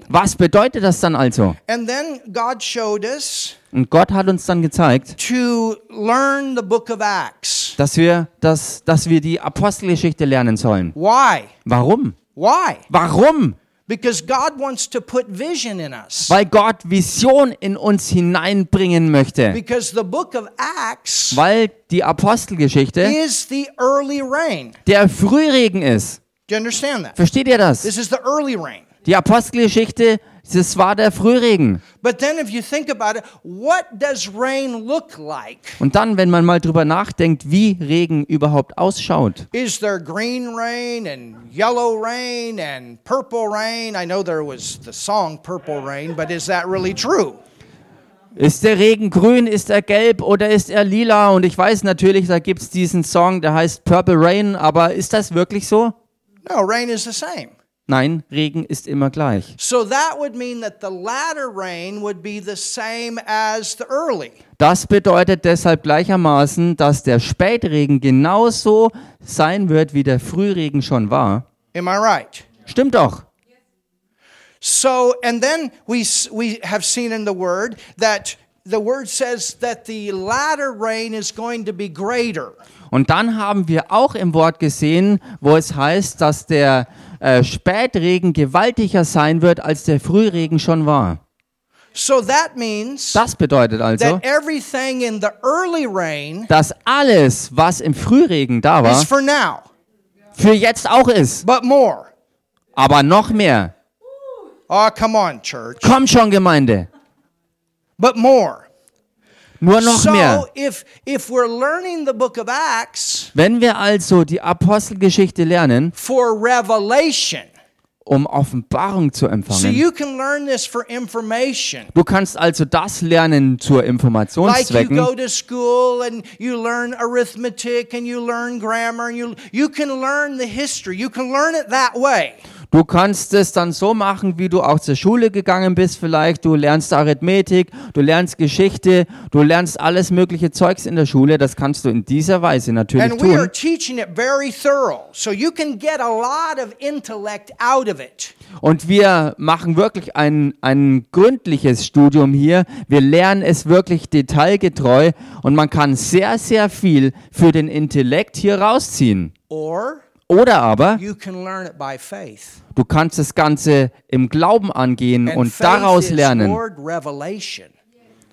Was bedeutet das dann also? And then God showed us Und Gott hat uns dann gezeigt, to learn the book of Acts. dass wir, das, dass wir die Apostelgeschichte lernen sollen. Why? Warum? Why? Warum? Because God wants to put vision in us. Weil Gott Vision in uns hineinbringen möchte. Because the book of Acts Weil die Apostelgeschichte is the early rain. der Frühregen ist. Do you understand that? Versteht ihr das? This is the early rain. Die Apostelgeschichte, das war der Frühregen. But then, if you think about it, what does rain look like? Und dann, wenn man mal drüber nachdenkt, wie Regen überhaupt ausschaut. Is there green rain and yellow rain and purple rain? I know there was the song Purple Rain, but is that really true? Ist der Regen grün, ist er gelb oder ist er lila? Und ich weiß natürlich, da gibt es diesen Song, der heißt Purple Rain, aber ist das wirklich so? No, rain is the same. Nein, Regen ist immer gleich. So that would mean that the latter rain would be the same as the early. Das bedeutet deshalb gleichermaßen, dass der Spätregen genauso sein wird, wie der Frühregen schon war. Am I right? Stimmt doch. So, and then we, we have seen in the word that the word says that the latter rain is going to be greater. Und dann haben wir auch im Wort gesehen, wo es heißt, dass der äh, Spätregen gewaltiger sein wird, als der Frühregen schon war. So that means Das bedeutet also, that everything in the early rain dass alles, was im Frühregen da is war, for now, für jetzt auch ist. but more. Aber noch mehr. Oh, come on, church. Komm schon, Gemeinde. But more. Nur noch so mehr. if if we're learning the book of Acts Wenn wir also die Apostelgeschichte lernen, um Offenbarung zu empfangen. Du kannst also das lernen zur Informationszwecken, Du kannst es dann so machen, wie du auch zur Schule gegangen bist vielleicht. Du lernst Arithmetik, du lernst Geschichte, du lernst alles mögliche Zeugs in der Schule. Das kannst du in dieser Weise natürlich And tun. So. Und wir machen wirklich ein, ein gründliches Studium hier. Wir lernen es wirklich detailgetreu und man kann sehr, sehr viel für den Intellekt hier rausziehen. Or Oder aber you can learn it by faith. du kannst das Ganze im Glauben angehen und daraus lernen.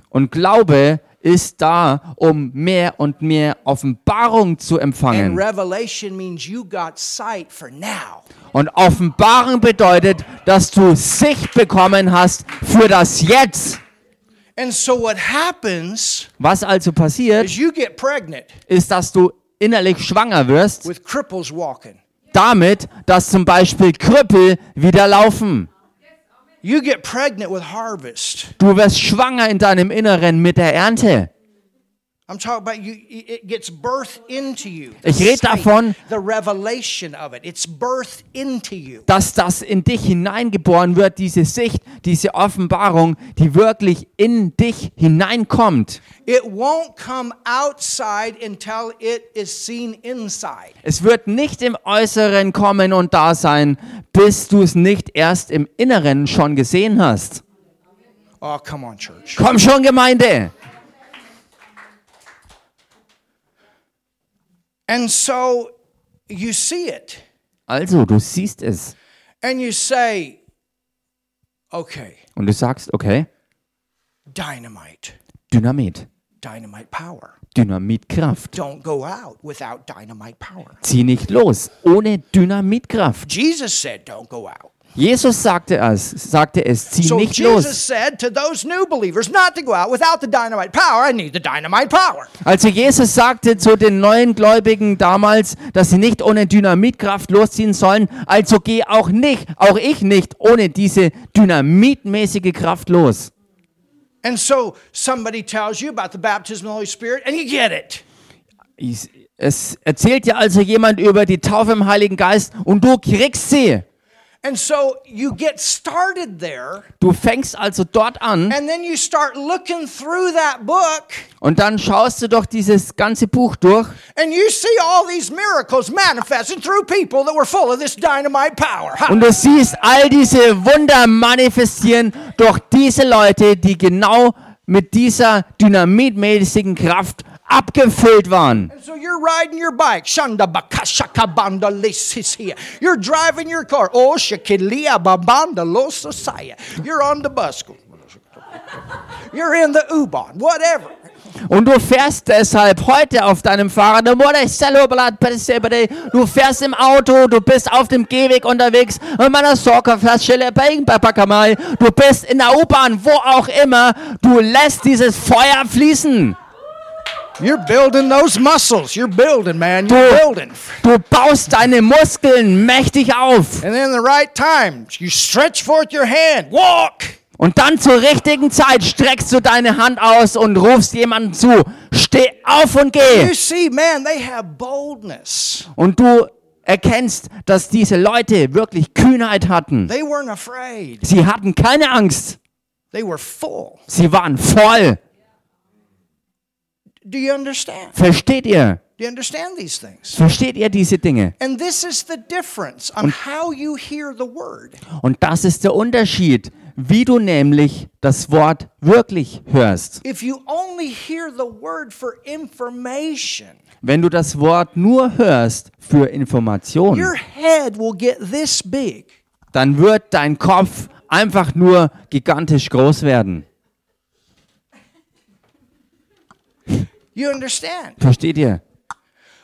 Und Glaube ist da, um mehr und mehr Offenbarung zu And empfangen. revelation means you got sight for now. Und Offenbarung bedeutet, dass du Sicht bekommen hast für das Jetzt. And so what happens Was also passiert, is you get pregnant ist, dass du innerlich schwanger wirst, damit, dass zum Beispiel Krüppel wieder laufen. Du wirst schwanger in deinem Inneren mit der Ernte. Ich rede davon- the revelation of it. It's birth into you. Dass das in dich hineingeboren wird, diese Sicht, diese Offenbarung, die wirklich in dich hineinkommt. It won't come outside until it is seen inside. Es wird nicht im Äußeren kommen und da sein, bis du es nicht erst im Inneren schon gesehen hast. Oh, come on, church. Komm schon, Gemeinde! And so you see it Also, du siehst es and you say, okay, und du sagst, okay, dynamite, Dynamit, dynamite power. Dynamitkraft. Don't go out without dynamite power. Zieh nicht los ohne Dynamitkraft. Jesus said, don't go out. Jesus sagte es, sagte es, zieh So nicht Jesus los. said to those new believers not to go out without the dynamite power. I need the dynamite power. Also Jesus sagte zu den neuen Gläubigen damals, dass sie nicht ohne Dynamitkraft losziehen sollen, also geh auch nicht, auch ich nicht, ohne diese dynamitmäßige Kraft los. And so somebody tells you about the baptism of the Holy Spirit and you get it. Es erzählt dir also jemand über die Taufe im Heiligen Geist und du kriegst sie. And so you get started there Du fängst also dort an and then you start looking through that book und dann schaust du doch dieses ganze Buch durch and you see all these miracles manifested through people that were full of this dynamite power. Ha. und du siehst all diese Wunder manifestieren durch diese Leute, die genau mit dieser dynamitmäßigen Kraft abgefüllt waren. So you're riding your bike. Shanda bakashaka banda lisisia. You're driving your car. Oh shakilia babanda losasaya. You're on the bus. You're in the U-Bahn. Whatever. Und du fährst deshalb heute auf deinem Fahrrad, du fährst im Auto, du bist auf dem Gehweg unterwegs, du bist in der U-Bahn, wo auch immer, du lässt dieses Feuer fließen. You're building those muscles. You're building, man. You're building. Du baust deine Muskeln mächtig auf. And then the right time, you stretch forth your hand. Walk. Und dann zur richtigen Zeit streckst du deine Hand aus und rufst jemandem zu, steh auf und You geh. see, man, they have boldness. Und du erkennst, dass diese Leute wirklich Kühnheit hatten. They weren't afraid. Sie hatten keine Angst. They were full. Sie waren voll. Do you understand? Versteht ihr? Do you understand these things? Versteht ihr diese Dinge? And this is the difference on how you hear the word. Und das ist der Unterschied, wie du nämlich das Wort wirklich hörst. If you only hear the word for information, Wenn du das Wort nur hörst für Information, your head will get this big. dann wird dein Kopf einfach nur gigantisch groß werden. You understand? Versteht ihr?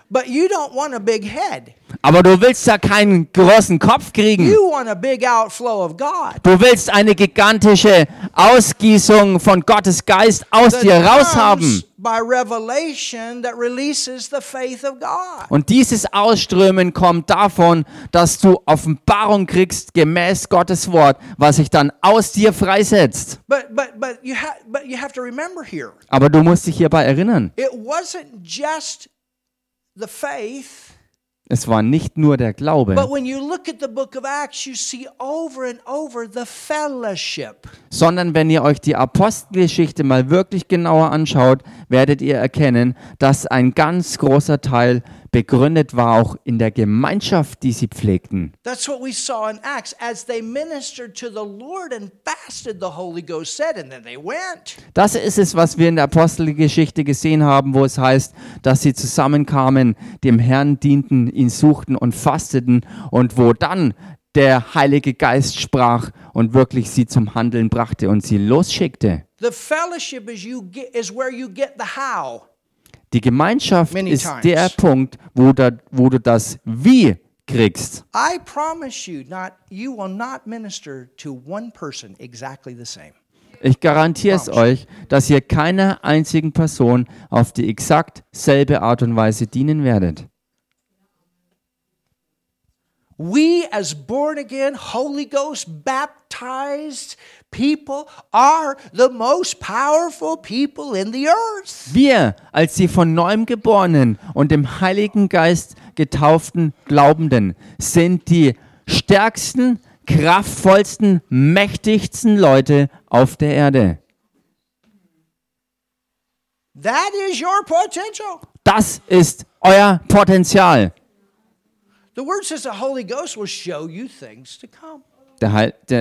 But you don't want a big head. Aber du willst ja keinen großen Kopf kriegen. You want a big outflow of God. Du willst eine gigantische Ausgießung von Gottes Geist aus that dir raushaben. comes by revelation that releases the faith of God. Und dieses Ausströmen kommt davon, dass du Offenbarung kriegst gemäß Gottes Wort, was sich dann aus dir freisetzt. But but but you have but you have to remember here. Aber du musst dich hierbei erinnern, It wasn't just the faith, es war nicht nur der but Glaube, when you look at the book of Acts, you see over and over the fellowship. sondern wenn ihr euch die Apostelgeschichte mal wirklich genauer anschaut, werdet ihr erkennen, dass ein ganz großer Teil begründet war auch in der Gemeinschaft, die sie pflegten. That's what we saw in Acts. As they ministered to the Lord and fasted, the Holy Ghost said, and then they went. Das ist es, was wir in der Apostelgeschichte gesehen haben, wo es heißt, dass sie zusammenkamen, dem Herrn dienten, ihn suchten und fasteten und wo dann der Heilige Geist sprach und wirklich sie zum Handeln brachte und sie losschickte. The fellowship is you get, is where you get the how. Die Gemeinschaft Many ist times. der Punkt, wo, da, wo du das Wie kriegst. I promise you, not you will not minister to one person exactly the same. Ich garantiere es euch, dass ihr keiner einzigen Person auf die exakt selbe Art und Weise dienen werdet. We, as born again, Holy Ghost baptized people, are the most powerful people in the earth. Wir, als die von neuem geborenen und dem Heiligen Geist getauften Glaubenden, sind die stärksten, kraftvollsten, mächtigsten Leute auf der Erde. That is your potential. Das ist euer Potenzial.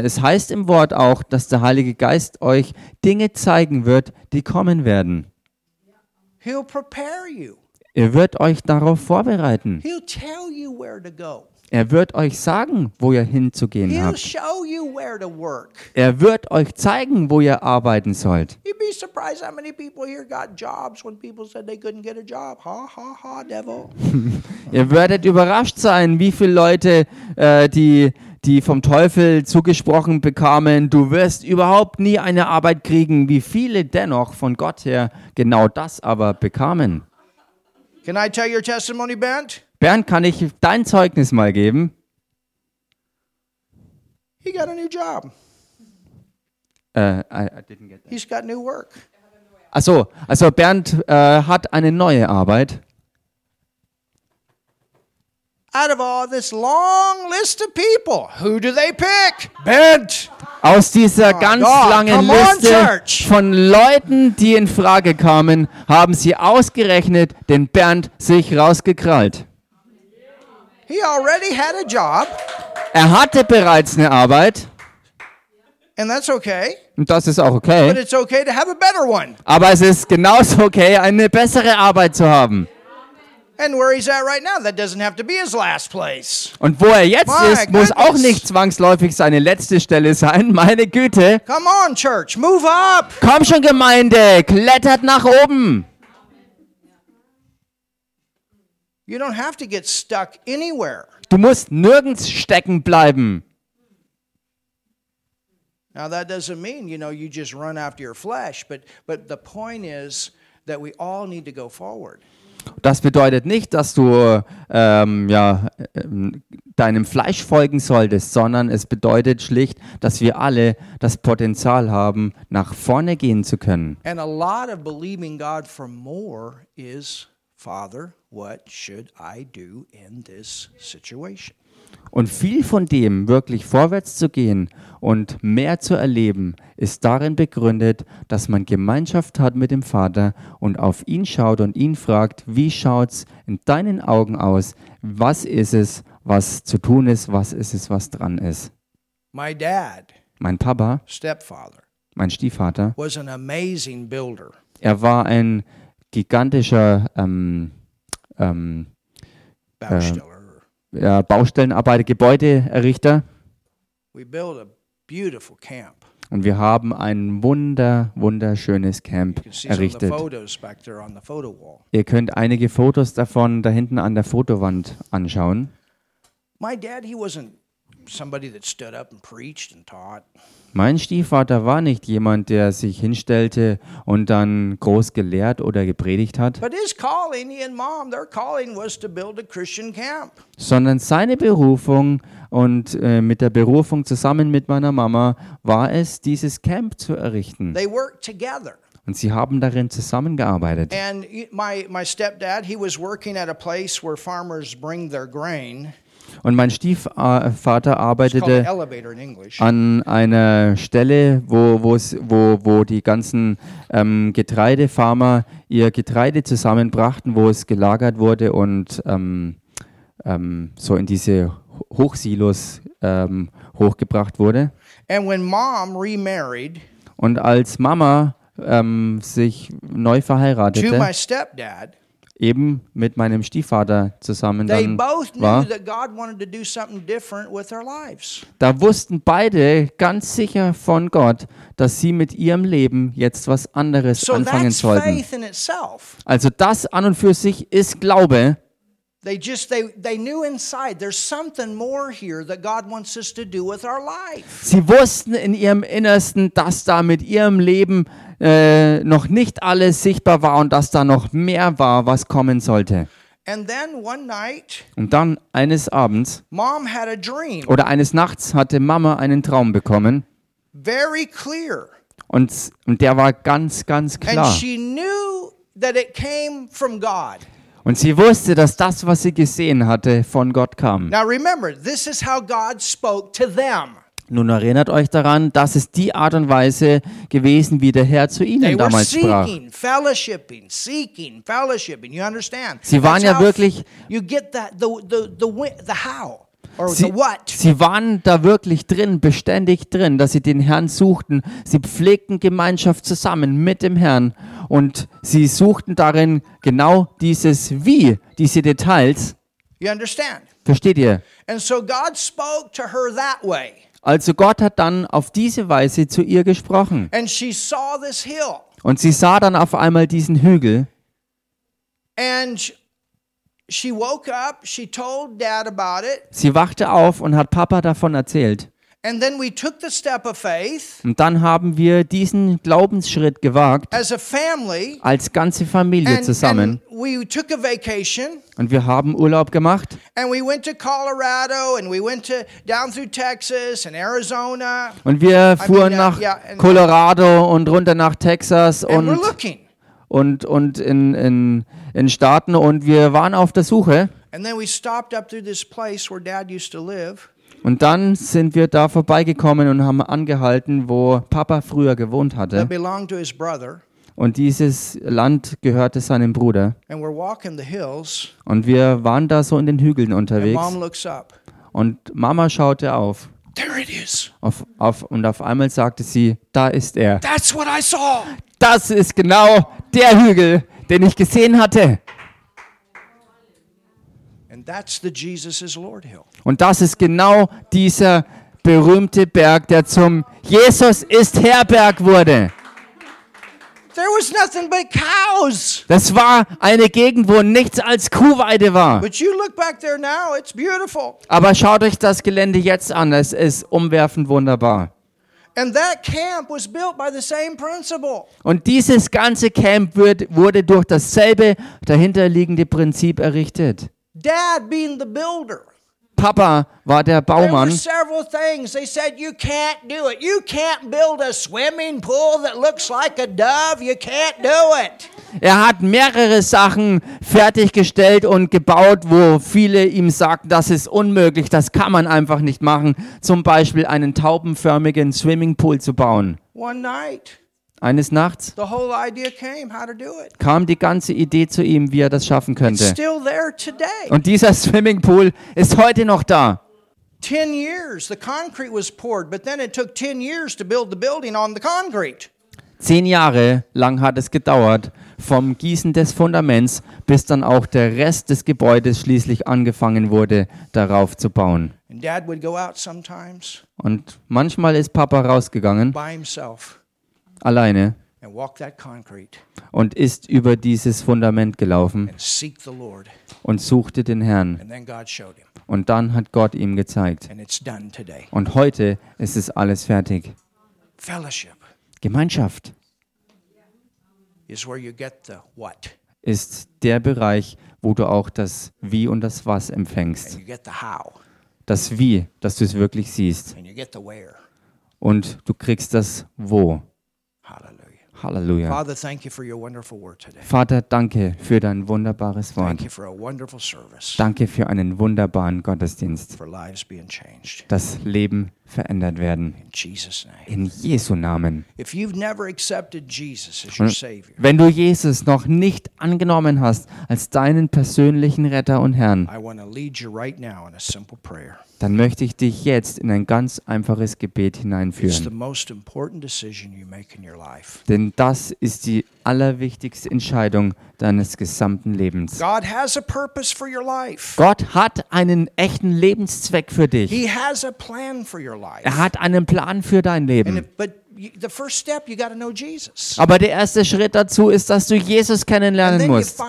Es heißt im Wort auch, dass der Heilige Geist euch Dinge zeigen wird, die kommen werden. Er wird euch darauf vorbereiten. He'll tell you where to go. Er wird euch sagen, wo ihr hinzugehen He'll habt. show you where to work. Er wird euch zeigen, wo ihr arbeiten sollt. You'd be surprised how many people here got jobs when people said they couldn't get a job. Ha ha ha, devil. Ihr werdet überrascht sein, wie viele Leute, äh, die, die vom Teufel zugesprochen bekamen, du wirst überhaupt nie eine Arbeit kriegen, wie viele dennoch von Gott her genau das aber bekamen. Can I tell your testimony, Bent? Bernd, kann ich dein Zeugnis mal geben? He got a new job. Äh, I, I didn't get that. He's got new work. Ach so, also Bernd äh, hat eine neue Arbeit. Out of all this long list of people, who do they pick? Bent. Aus dieser ganz God, langen come on, Liste church. von Leuten, die in Frage kamen, haben sie ausgerechnet den Bernd sich rausgekrallt. He already had a job, Er hatte bereits eine Arbeit and that's okay. und das ist auch But okay. it's okay to have a better one. Aber es ist genauso okay, eine bessere Arbeit zu haben. And where he's at right now, that doesn't have to be his last place. Und wo er jetzt My ist, muss auch goodness. nicht zwangsläufig seine letzte Stelle sein. Meine Güte. Come on, church, move up. Komm schon, Gemeinde, klettert nach oben. You don't have to get stuck anywhere. Du musst nirgends stecken bleiben. Now that doesn't mean, you know, you just run after your flesh, but but the point is that we all need to go forward. Das bedeutet nicht, dass du ähm, ja, deinem Fleisch folgen solltest, sondern es bedeutet schlicht, dass wir alle das Potenzial haben, nach vorne gehen zu können. And a lot of believing God for more is, Father, what should I do in this situation? Und viel von dem, wirklich vorwärts zu gehen und mehr zu erleben, ist darin begründet, dass man Gemeinschaft hat mit dem Vater und auf ihn schaut und ihn fragt, wie schaut's in deinen Augen aus? Was ist es, was zu tun ist? Was ist es, was dran ist? My dad, Mein Papa, stepfather, mein Stiefvater, was an amazing builder. er war ein gigantischer ähm, ähm, Bausteller. ja, Baustellenarbeiter, Gebäudeerrichter. We built a beautiful camp. Und wir haben ein wunder, wunderschönes Camp errichtet. Ihr könnt einige Fotos davon da hinten an der Fotowand anschauen. My dad, he wasn't somebody that stood up and preached and taught. Mein Stiefvater war nicht jemand, der sich hinstellte und dann groß gelehrt oder gepredigt hat, sondern seine Berufung und äh, mit der Berufung zusammen mit meiner Mama war es, dieses Camp zu errichten. They worked together. Und sie haben darin zusammengearbeitet. And my, my stepdad, he was working at a place where farmers bring their grain. Und mein Stiefvater arbeitete an einer Stelle, wo, wo, wo, die ganzen ähm, Getreidefarmer ihr Getreide zusammenbrachten, wo es gelagert wurde und ähm, ähm, so in diese Ho- Hochsilos ähm, hochgebracht wurde. And when mom remarried Und als Mama ähm, sich neu verheiratete, eben mit meinem Stiefvater zusammen dann war, da wussten beide ganz sicher von Gott, dass sie mit ihrem Leben jetzt was anderes anfangen sollten. Also das an und für sich ist Glaube. They just they they knew inside there's something more here that God wants us to do with our life. Sie wussten in ihrem Innersten, dass da mit ihrem Leben äh, noch nicht alles sichtbar war und dass da noch mehr war, was kommen sollte. And then one night, Und dann eines Abends mom had a dream, oder eines Nachts hatte Mama einen Traum bekommen very clear. und, und der war ganz, ganz And klar. she knew that it came from God. Und sie wusste, dass das, was sie gesehen hatte, von Gott kam. Now remember, this is how God spoke to them. Nun erinnert euch daran, das ist die Art und Weise gewesen, wie der Herr zu ihnen damals sprach. Sie waren ja how wirklich- Sie, sie waren da wirklich drin, beständig drin, dass sie den Herrn suchten. Sie pflegten Gemeinschaft zusammen mit dem Herrn und sie suchten darin genau dieses Wie, diese Details. You understand? Versteht ihr? And so God spoke to her that way. Also Gott hat dann auf diese Weise zu ihr gesprochen. And she saw this hill. Und sie sah dann auf einmal diesen Hügel And she woke up, she told dad about it, Sie wachte auf und hat Papa davon erzählt. and then we took the step of faith Und dann haben wir diesen Glaubensschritt gewagt, as a family. als ganze Familie And, zusammen. and we took a vacation Und wir haben Urlaub gemacht and we went to Colorado and we went to down through Texas and Arizona und wir fuhren uh, nach Colorado und runter nach Texas and we're und, looking. Und, und in, in, in Staaten und wir waren auf der Suche. Und dann sind wir da vorbeigekommen und haben angehalten, wo Papa früher gewohnt hatte. Und dieses Land gehörte seinem Bruder. Und wir waren da so in den Hügeln unterwegs. Und Mama schaute auf. Auf, auf. Und auf einmal sagte sie, da ist er. Das ist genau der Hügel, den ich gesehen hatte. Und das ist genau dieser berühmte Berg, der zum Jesus ist Herberg wurde. There was nothing but cows. Das war eine Gegend, wo nichts als Kuhweide war. But you look back there now, it's beautiful. Aber schaut euch das Gelände jetzt an, es ist umwerfend wunderbar. Und dieses ganze Camp wird, wurde durch dasselbe dahinterliegende Prinzip errichtet. Dad being the builder. Papa war der Baumann several things. They said, You can't do it. You can't build a swimming pool that looks like a dove. You can't do it. Er hat mehrere Sachen fertiggestellt und gebaut, wo viele ihm sagten, das ist unmöglich, das kann man einfach nicht machen. Zum Beispiel einen taubenförmigen Swimmingpool zu bauen. One night, Eines Nachts kam die ganze Idee zu ihm, wie er das schaffen könnte. Und dieser Swimmingpool ist heute noch da. Ten years, the concrete was poured, but then it took 10 years to build the building on the concrete. Zehn Jahre lang hat es gedauert, vom Gießen des Fundaments, bis dann auch der Rest des Gebäudes schließlich angefangen wurde, darauf zu bauen. And dad would go out sometimes Und manchmal ist Papa rausgegangen, alleine, und ist über dieses Fundament gelaufen und suchte den Herrn. Und dann hat Gott ihm gezeigt. Und heute ist es alles fertig. Gemeinschaft ist der Bereich, wo du auch das Wie und das Was empfängst. Das Wie, dass du es wirklich siehst. Und du kriegst das Wo. Hallelujah. Halleluja. Father, thank you for your wonderful word today. Vater, danke für dein wunderbares Wort. Thank you for a wonderful service, Danke für einen wunderbaren Gottesdienst. for lives being changed. Das Leben verändert werden. In Jesu Namen. Savior, Wenn du Jesus noch nicht angenommen hast als deinen persönlichen Retter und Herrn, dann möchte ich dich jetzt in ein ganz einfaches Gebet hineinführen. Denn das ist die allerwichtigste Entscheidung deines gesamten Lebens. God has a purpose for your life. Gott hat einen echten Lebenszweck für dich. He has a plan for your life. Er hat einen Plan für dein Leben. but. Aber der erste Schritt dazu ist, dass du Jesus kennenlernen musst.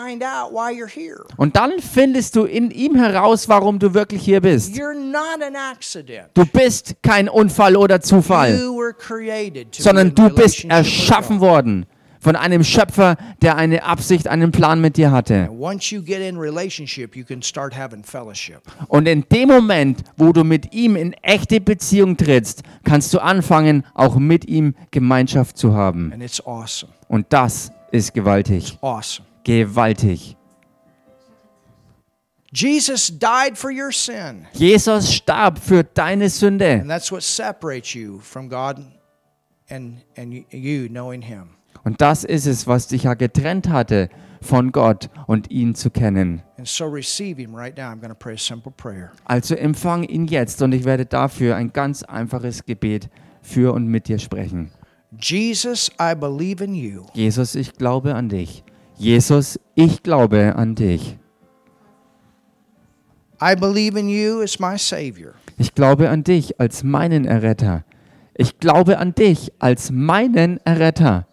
Und dann findest du in ihm heraus, warum du wirklich hier bist. Du bist kein Unfall oder Zufall, sondern du bist erschaffen worden von einem Schöpfer, der eine Absicht, einen Plan mit dir hatte. Und in dem Moment, wo du mit ihm in echte Beziehung trittst, kannst du anfangen, auch mit ihm Gemeinschaft zu haben. Und das ist gewaltig. Gewaltig. Jesus died for your sin. Jesus starb für deine Sünde. And that's what separates you from God and, and you knowing Him. Und das ist es, was dich ja getrennt hatte von Gott und ihn zu kennen. And so receive Him right now. I'm going to pray a simple prayer. Also empfang ihn jetzt und ich werde dafür ein ganz einfaches Gebet für und mit dir sprechen. Jesus, I believe in you. Jesus, ich glaube an dich. Jesus, ich glaube an dich. I believe in you as my Savior. Ich glaube an dich als meinen Erretter. Ich glaube an dich als meinen Erretter.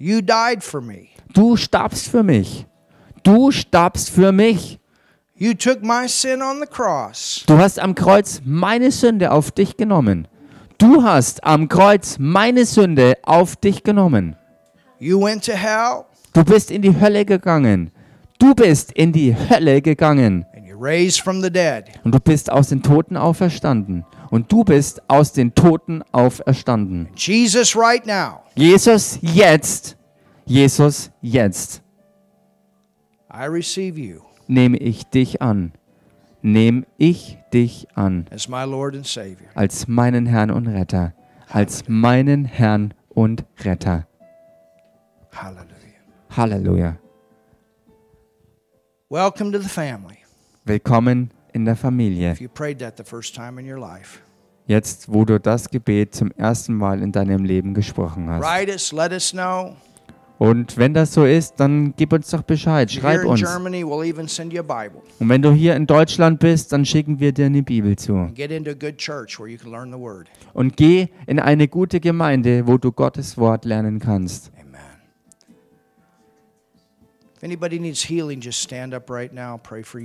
You died for me. Du starbst für mich. Du starbst für mich. You took my sin on the cross. Du hast am Kreuz meine Sünde auf dich genommen. Du hast am Kreuz meine Sünde auf dich genommen. You went to hell Du bist in die Hölle gegangen. Du bist in die Hölle gegangen. And you raised from the dead. Und du bist aus den Toten auferstanden. Und du bist aus den Toten auferstanden. Jesus, right now, Jesus, jetzt. Jesus, jetzt I receive you nehme ich dich an. Nehme ich dich an as my Lord and Savior. als meinen Herrn und Retter. Als meinen Herrn und Retter. Hallelujah. Halleluja. Welcome to the family. Willkommen in der Familie. Jetzt, wo du das Gebet zum ersten Mal in deinem Leben gesprochen hast. Und wenn das so ist, dann gib uns doch Bescheid. Schreib uns. Und wenn du hier in Deutschland bist, dann schicken wir dir eine Bibel zu. Und geh in eine gute Gemeinde, wo du Gottes Wort lernen kannst. If anybody needs healing, just stand up right now. Pray for you.